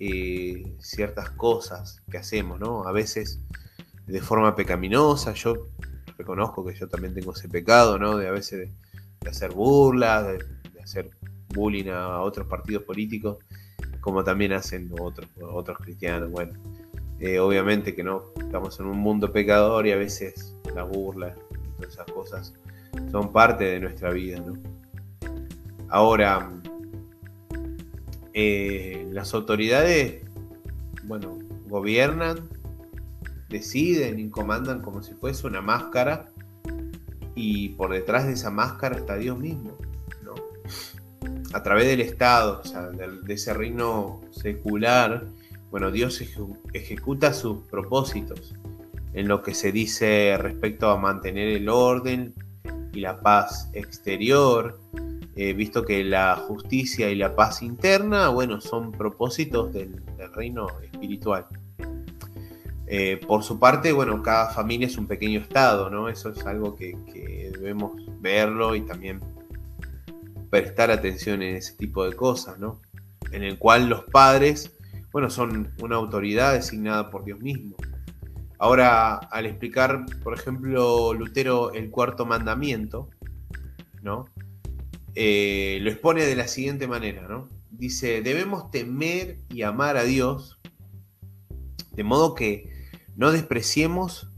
A: eh, ciertas cosas que hacemos, ¿no? A veces de forma pecaminosa. Yo reconozco que yo también tengo ese pecado, ¿no? De a veces de, hacer burlas, de, hacer bullying a otros partidos políticos, como también hacen otros, otros cristianos. Bueno, eh, obviamente que no, estamos en un mundo pecador y a veces la burla y todas esas cosas son parte de nuestra vida, ¿no? Ahora, eh, las autoridades, bueno, gobiernan, deciden y comandan como si fuese una máscara y por detrás de esa máscara está Dios mismo a través del Estado, o sea, de, ese reino secular, bueno, Dios ejecuta sus propósitos en lo que se dice respecto a mantener el orden y la paz exterior, eh, visto que la justicia y la paz interna, bueno, son propósitos del, reino espiritual. Eh, por su parte, bueno, cada familia es un pequeño estado, ¿no? Eso es algo que, que debemos verlo y también prestar atención en ese tipo de cosas, ¿no? En el cual los padres, bueno, son una autoridad designada por Dios mismo. Ahora, al explicar, por ejemplo, Lutero el cuarto mandamiento, ¿no? eh, lo expone de la siguiente manera, ¿no? Dice, debemos temer y amar a Dios, de modo que no despreciemos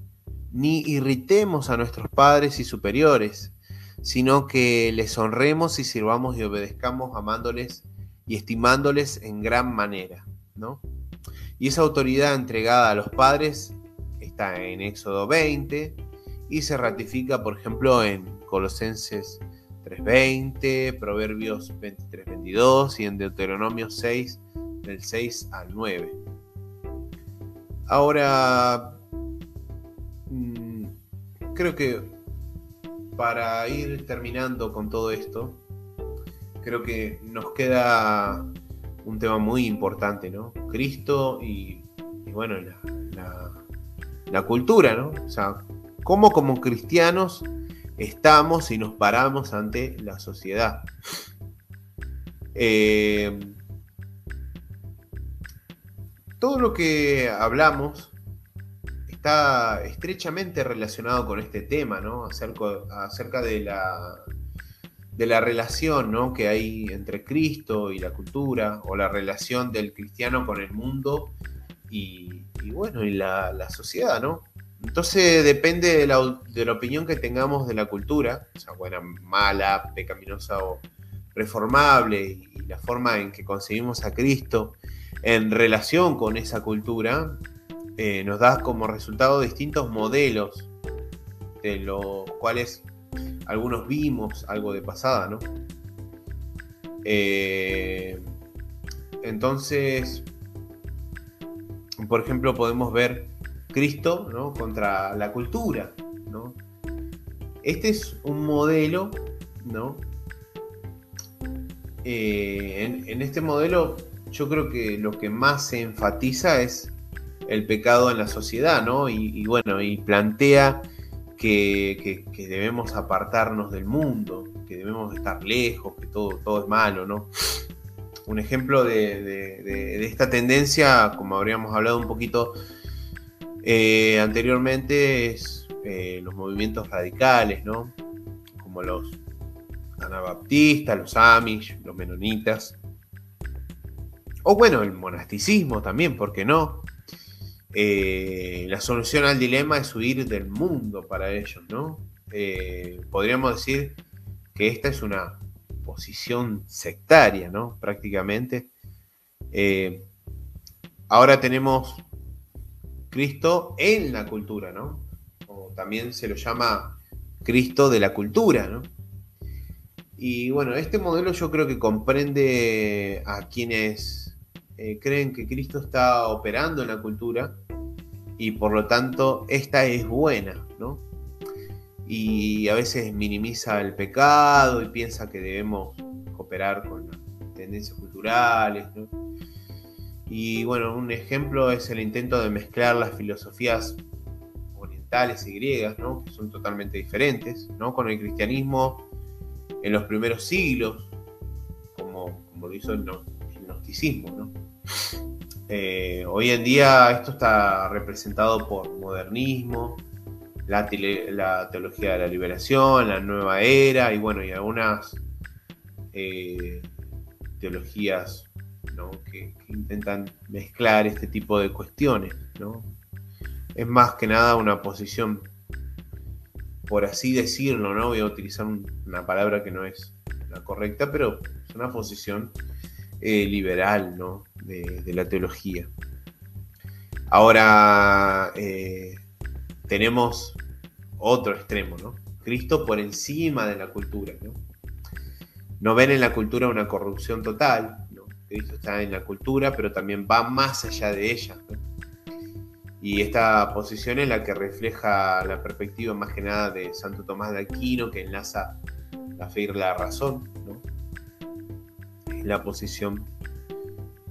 A: ni irritemos a nuestros padres y superiores, sino que les honremos y sirvamos y obedezcamos amándoles y estimándoles en gran manera, ¿no? Y esa autoridad entregada a los padres está en Éxodo 20 y se ratifica, por ejemplo, en Colosenses 3.20, Proverbios 23.22 y en Deuteronomio 6, del 6 al 9. Ahora, mm, creo que para ir terminando con todo esto, creo que nos queda un tema muy importante, ¿no? Cristo y, bueno, la, cultura, ¿no? O sea, cómo como cristianos estamos y nos paramos ante la sociedad. Eh, todo lo que hablamos está estrechamente relacionado con este tema, ¿no? acerca de la, de la relación ¿no? que hay entre Cristo y la cultura, o la relación del cristiano con el mundo y, bueno, y la, sociedad, ¿no? Entonces depende de la, opinión que tengamos de la cultura, o sea, buena, mala, pecaminosa o reformable, y, y la forma en que concebimos a Cristo en relación con esa cultura, eh, nos da como resultado distintos modelos, de los cuales algunos vimos algo de pasada, ¿no? Eh, entonces, por ejemplo, podemos ver Cristo ¿no? contra la cultura, ¿no? Este es un modelo, ¿no? Eh, en, este modelo yo creo que lo que más se enfatiza es el pecado en la sociedad, ¿no? Y, bueno, y plantea que, debemos apartarnos del mundo, que debemos estar lejos, que todo, todo es malo, ¿no? Un ejemplo de, esta tendencia, como habríamos hablado un poquito eh, anteriormente, es eh, los movimientos radicales, ¿no? Como los anabaptistas, los amish, los menonitas. O bueno, el monasticismo también, ¿por qué no? Eh, la solución al dilema es huir del mundo para ellos, ¿no? Podríamos decir que esta es una posición sectaria, ¿no? Prácticamente. Eh, ahora tenemos Cristo en la cultura, ¿no? O también se lo llama Cristo de la cultura, ¿no? Y bueno, este modelo yo creo que comprende a quienes creen que Cristo está operando en la cultura y por lo tanto esta es buena, ¿no? Y a veces minimiza el pecado y piensa que debemos cooperar con las tendencias culturales. Y bueno, un ejemplo es el intento de mezclar las filosofías orientales y griegas, ¿no? que son totalmente diferentes, ¿no? con el cristianismo en los primeros siglos, como, como lo hizo el, gnosticismo. ¿no? Eh, hoy en día esto está representado por modernismo, la, teología de la liberación, la nueva era y bueno, y algunas eh, teologías que, intentan mezclar este tipo de cuestiones. Es más que nada una posición, por así decirlo, ¿no? voy a utilizar una palabra que no es la correcta, pero es una posición eh, liberal ¿no? de, la teología. Ahora eh, tenemos otro extremo, ¿no? Cristo por encima de la cultura. ¿no? no ven en la cultura una corrupción total, ¿no? Cristo está en la cultura, pero también va más allá de ella. Y esta posición es la que refleja la perspectiva más que nada de Santo Tomás de Aquino, que enlaza la fe y la razón. ¿no? la posición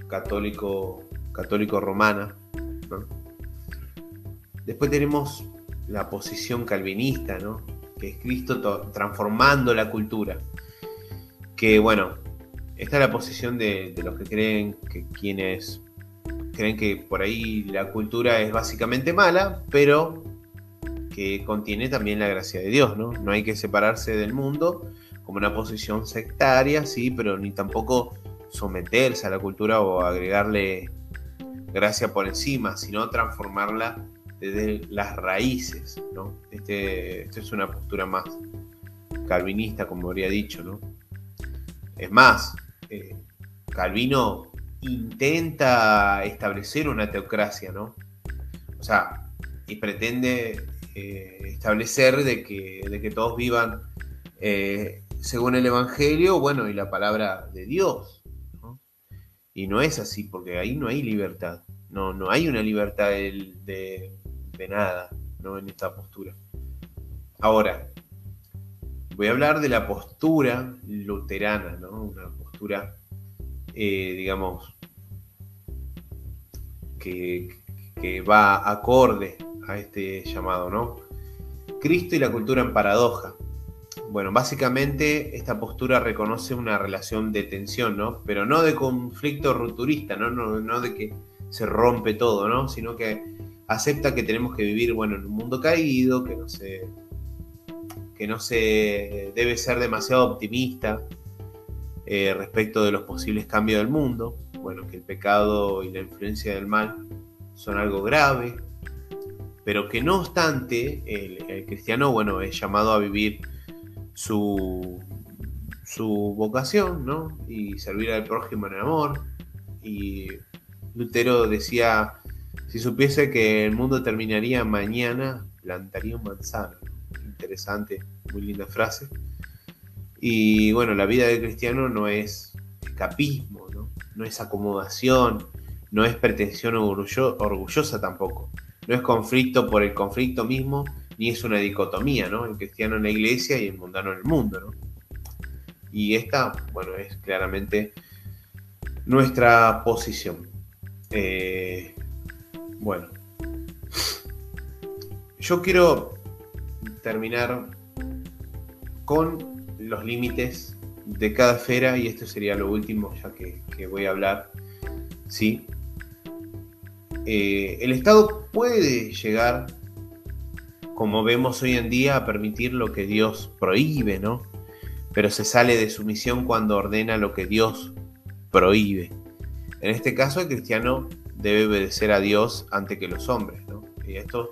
A: católico, católico romana. Después tenemos la posición calvinista, ¿no? que es Cristo transformando la cultura. Que bueno, esta es la posición de, los que creen que quienes creen que por ahí la cultura es básicamente mala, pero que contiene también la gracia de Dios, ¿no? No hay que separarse del mundo como una posición sectaria, sí, pero ni tampoco someterse a la cultura o agregarle gracia por encima, sino transformarla desde las raíces, ¿no? Este, esta es una postura más calvinista, como habría dicho, ¿no? Es más, eh, Calvino intenta establecer una teocracia, ¿no? O sea, y pretende eh, establecer de que, de que, todos vivan eh, según el Evangelio, bueno, y la palabra de Dios. Y no es así, porque ahí no hay libertad. No, no hay una libertad de, nada, ¿no? En esta postura. Ahora, voy a hablar de la postura luterana, ¿no? Una postura, eh, digamos, que, que va acorde a este llamado, ¿no? Cristo y la cultura en paradoja. Bueno, básicamente esta postura reconoce una relación de tensión, ¿no? Pero no de conflicto rupturista, ¿no? No, de que se rompe todo, ¿no? Sino que acepta que tenemos que vivir, bueno, en un mundo caído, que no se, que no se debe ser demasiado optimista eh, respecto de los posibles cambios del mundo. Bueno, que el pecado y la influencia del mal son algo grave, pero que no obstante el, cristiano, bueno, es llamado a vivir su, su vocación, ¿no? Y servir al prójimo en amor. Y Lutero decía, si supiese que el mundo terminaría mañana, plantaría un manzano. Interesante, muy linda frase. Y bueno, la vida del cristiano no es escapismo, ¿no? es acomodación, no es pretensión orgullosa tampoco no es conflicto por el conflicto mismo, ni es una dicotomía, ¿no? El cristiano en la iglesia y el mundano en el mundo, ¿no? Y esta, bueno, es claramente nuestra posición. Eh, bueno, yo quiero terminar con los límites de cada esfera y esto sería lo último ya que, voy a hablar, ¿sí? Eh, el Estado puede llegar, como vemos hoy en día, a permitir lo que Dios prohíbe, ¿no? Pero se sale de su misión cuando ordena lo que Dios prohíbe. En este caso, el cristiano debe obedecer a Dios antes que los hombres, ¿no? Y esto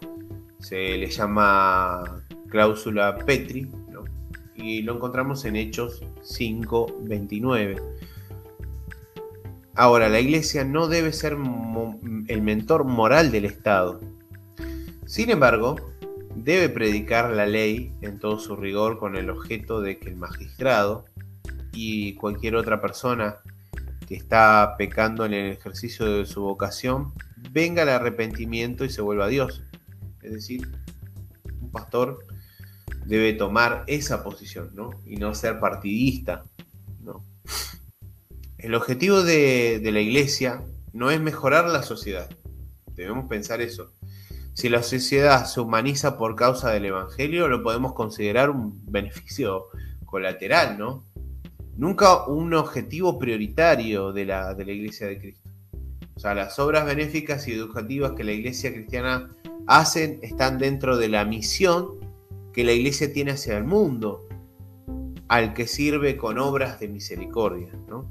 A: se le llama cláusula Petri, ¿no? Y lo encontramos en Hechos 5.29. Ahora, la iglesia no debe ser el mentor moral del Estado. Sin embargo, debe predicar la ley en todo su rigor con el objeto de que el magistrado y cualquier otra persona que está pecando en el ejercicio de su vocación venga al arrepentimiento y se vuelva a Dios. Es decir, un pastor debe tomar esa posición, ¿no? Y no ser partidista, ¿no? El objetivo de, la iglesia no es mejorar la sociedad. Debemos pensar eso. Si la sociedad se humaniza por causa del Evangelio, lo podemos considerar un beneficio colateral, ¿no? Nunca un objetivo prioritario de la, de la Iglesia de Cristo. O sea, las obras benéficas y educativas que la Iglesia cristiana hacen están dentro de la misión que la Iglesia tiene hacia el mundo, al que sirve con obras de misericordia, ¿no?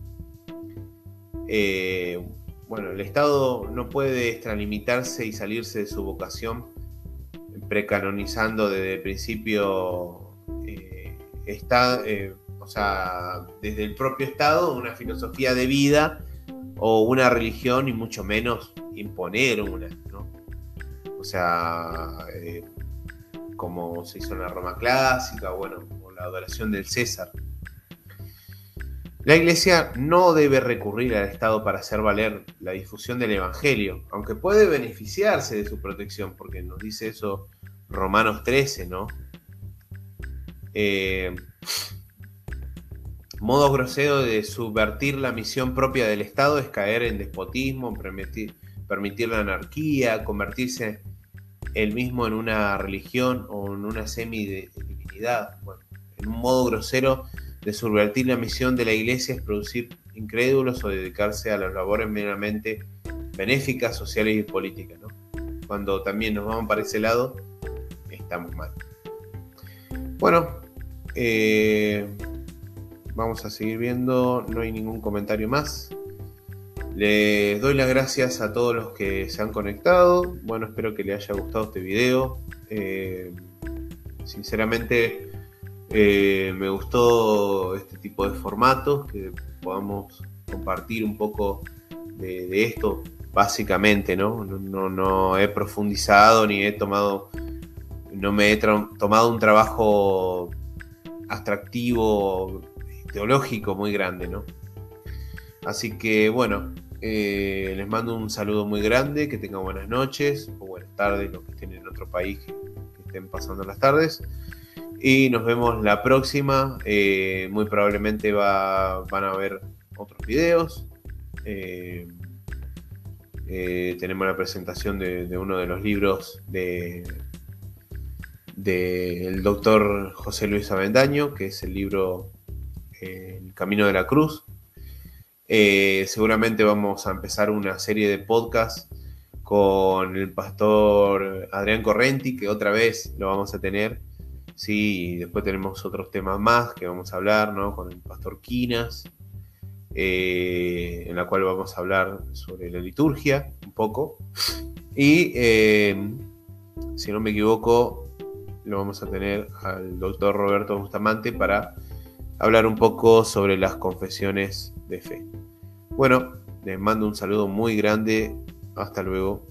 A: Eh, bueno, el Estado no puede extralimitarse y salirse de su vocación, precanonizando desde el principio, eh, está, eh, o sea, desde el propio Estado, una filosofía de vida o una religión y mucho menos imponer una, ¿no? O sea, como se hizo en la Roma clásica, bueno, o la adoración del César. La Iglesia no debe recurrir al Estado para hacer valer la difusión del Evangelio, aunque puede beneficiarse de su protección, porque nos dice eso Romanos 13, ¿no? Eh, modo grosero de subvertir la misión propia del Estado es caer en despotismo, permitir, la anarquía, convertirse él mismo en una religión o en una semi-divinidad. Bueno, en un modo grosero de subvertir la misión de la iglesia es producir incrédulos o dedicarse a las labores meramente benéficas, sociales y políticas. Cuando también nos vamos para ese lado, estamos mal. Bueno, eh, vamos a seguir viendo, no hay ningún comentario más. Les doy las gracias a todos los que se han conectado. Bueno, espero que les haya gustado este video. Eh, sinceramente, eh, me gustó este tipo de formatos, que podamos compartir un poco de, esto, básicamente, ¿no? ¿no? he profundizado ni he tomado, no me he tomado un trabajo atractivo, teológico muy grande, ¿no? Así que bueno, eh, les mando un saludo muy grande, que tengan buenas noches o buenas tardes, los que estén en otro país que, estén pasando las tardes. Y nos vemos la próxima. Eh, muy probablemente va, van a ver otros videos. Eh, tenemos la presentación de, uno de los libros de del doctor José Luis Avendaño, que es el libro El Camino de la Cruz, eh, seguramente vamos a empezar una serie de podcasts con el pastor Adrián Correnti, que otra vez lo vamos a tener. Sí, y después tenemos otros temas más que vamos a hablar, ¿no? Con el pastor Quinas, eh, en la cual vamos a hablar sobre la liturgia un poco. Y eh, si no me equivoco, lo vamos a tener al doctor Roberto Bustamante para hablar un poco sobre las confesiones de fe. Bueno, les mando un saludo muy grande. Hasta luego.